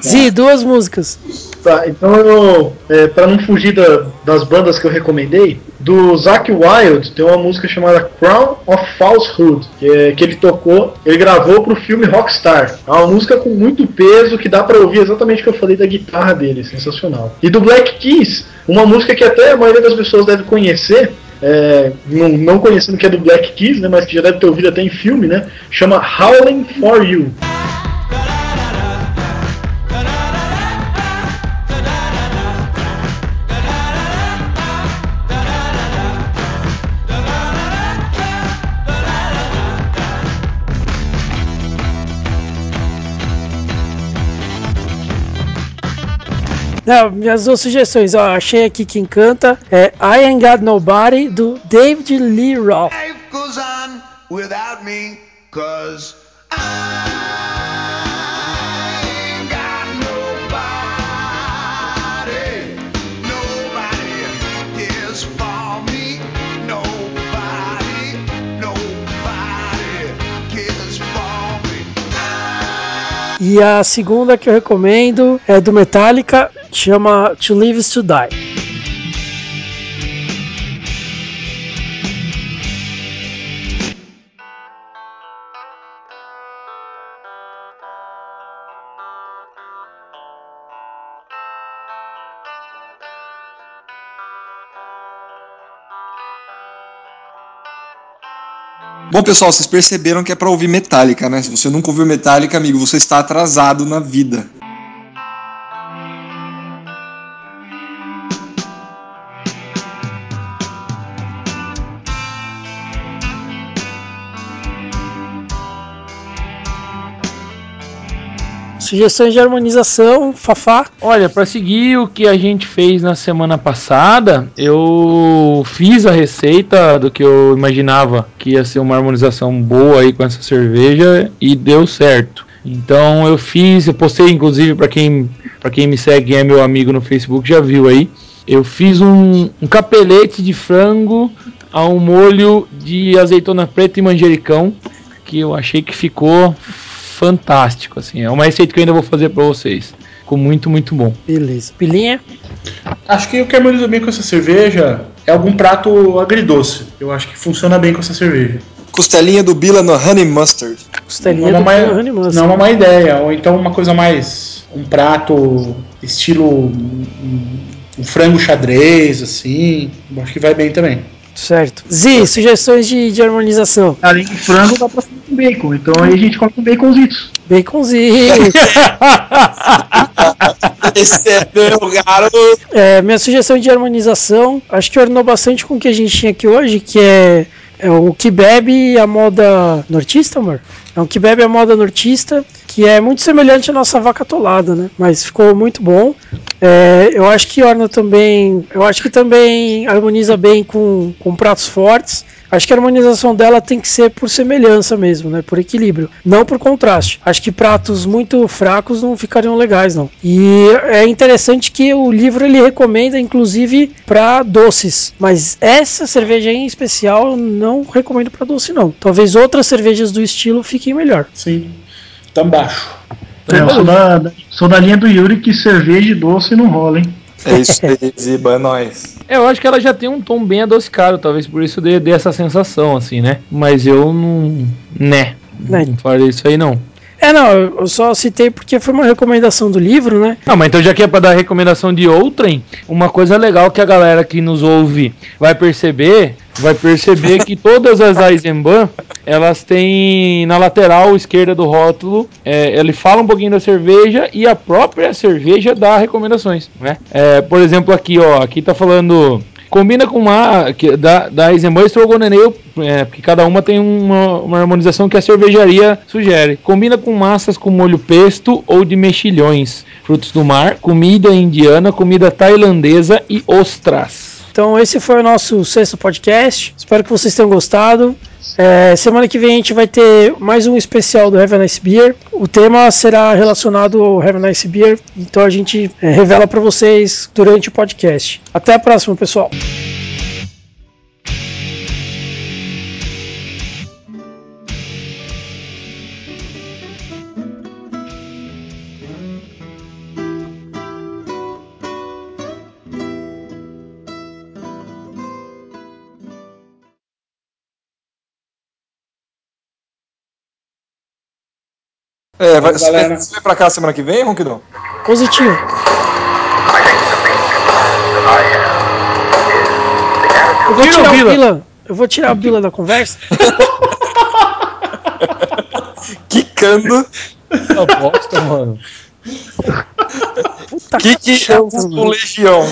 Zi, duas músicas. Tá, então eu, é, para não fugir da- das bandas que eu recomendei, do Zack Wild tem uma música chamada Crown of Falsehood, que, é, que ele tocou, ele gravou pro filme Rockstar. É uma música com muito peso que dá pra ouvir exatamente o que eu falei da guitarra dele, sensacional. E do Black Keys, uma música que até a maioria das pessoas deve conhecer, é, não, não conhecendo que é do Black Keys, né, mas que já deve ter ouvido até em filme, né, chama Howling for You. Não, minhas duas sugestões, ó, achei aqui que encanta. É I Ain't Got Nobody, do David Lee Roth. Life goes on without me, cause I E a segunda que eu recomendo é do Metallica, chama To Live is to Die. Bom, pessoal, vocês perceberam que é pra ouvir Metallica, né? Se você nunca ouviu Metallica, amigo, você está atrasado na vida. Sugestões de harmonização, Fafá. Olha, para seguir o que a gente fez na semana passada, eu fiz a receita do que eu imaginava que ia ser uma harmonização boa aí com essa cerveja e deu certo. Então eu fiz, eu postei inclusive para quem para quem me segue é meu amigo no Facebook já viu aí. Eu fiz um, um capelete de frango a um molho de azeitona preta e manjericão que eu achei que ficou fantástico assim. É uma receita que eu ainda vou fazer para vocês. Ficou muito muito bom. Beleza. Pilinha? Acho que o que harmoniza bem com essa cerveja é algum prato agridoce. Eu acho que funciona bem com essa cerveja. Costelinha do Bila no Honey Mustard. Costelinha Não é do uma, Honey má, Mustard. não é uma má ideia. Ou então uma coisa mais. Um prato estilo. Um, um frango xadrez, assim. Eu Acho que vai bem também. Certo. Zi, sugestões de, de harmonização. Além de frango, dá pra fazer com bacon. Então aí a gente come com baconzitos. Baconzinho. <laughs> Esse é meu garoto. É, minha sugestão de harmonização, acho que ornou bastante com o que a gente tinha aqui hoje, que é, é o que bebe a moda nortista, amor. É um que bebe a moda nortista, que é muito semelhante à nossa vaca atolada, né? Mas ficou muito bom. É, eu acho que orna também, eu acho que também harmoniza bem com, com pratos fortes. Acho que a harmonização dela tem que ser por semelhança mesmo, né? Por equilíbrio, não por contraste. Acho que pratos muito fracos não ficariam legais, não. E é interessante que o livro ele recomenda, inclusive, para doces. Mas essa cerveja em especial eu não recomendo para doce, não. Talvez outras cervejas do estilo fiquem melhor. Sim. Tamo baixo. É, eu sou da, sou da linha do Yuri que cerveja e doce não rola, hein? É isso aí, Ziba, é nóis. É, eu acho que ela já tem um tom bem adocicado, talvez por isso dê, dê essa sensação, assim, né? Mas eu não. né? Né. Não falei isso aí não. É, não, eu eu só citei porque foi uma recomendação do livro, né? Não, mas então já que é pra dar recomendação de outrem, uma coisa legal que a galera que nos ouve vai perceber, vai perceber que todas as Eisenbahn, elas têm na lateral esquerda do rótulo, é, ele fala um pouquinho da cerveja e a própria cerveja dá recomendações, né? É, por exemplo aqui, ó, aqui tá falando combina com uma que, da, da Eisenbahn Strogonoff, é, porque cada uma tem uma, uma harmonização que a cervejaria sugere. Combina com massas com molho pesto ou de mexilhões, frutos do mar, comida indiana, comida tailandesa e ostras. Então esse foi o nosso sexto podcast. Espero que vocês tenham gostado. É, semana que vem a gente vai ter mais um especial do Have a Nice Beer. O tema será relacionado ao Have a Nice Beer, então a gente é, revela para vocês durante o podcast. Até a próxima, pessoal. É, vai, galera. você vai pra cá semana que vem, Ronquidão? Positivo. Eu vou Tira o tirar o Bila. Eu vou tirar o Bila da conversa. <laughs> Quicando. Aposta, mano. Puta Que que é mano. Legião? <laughs>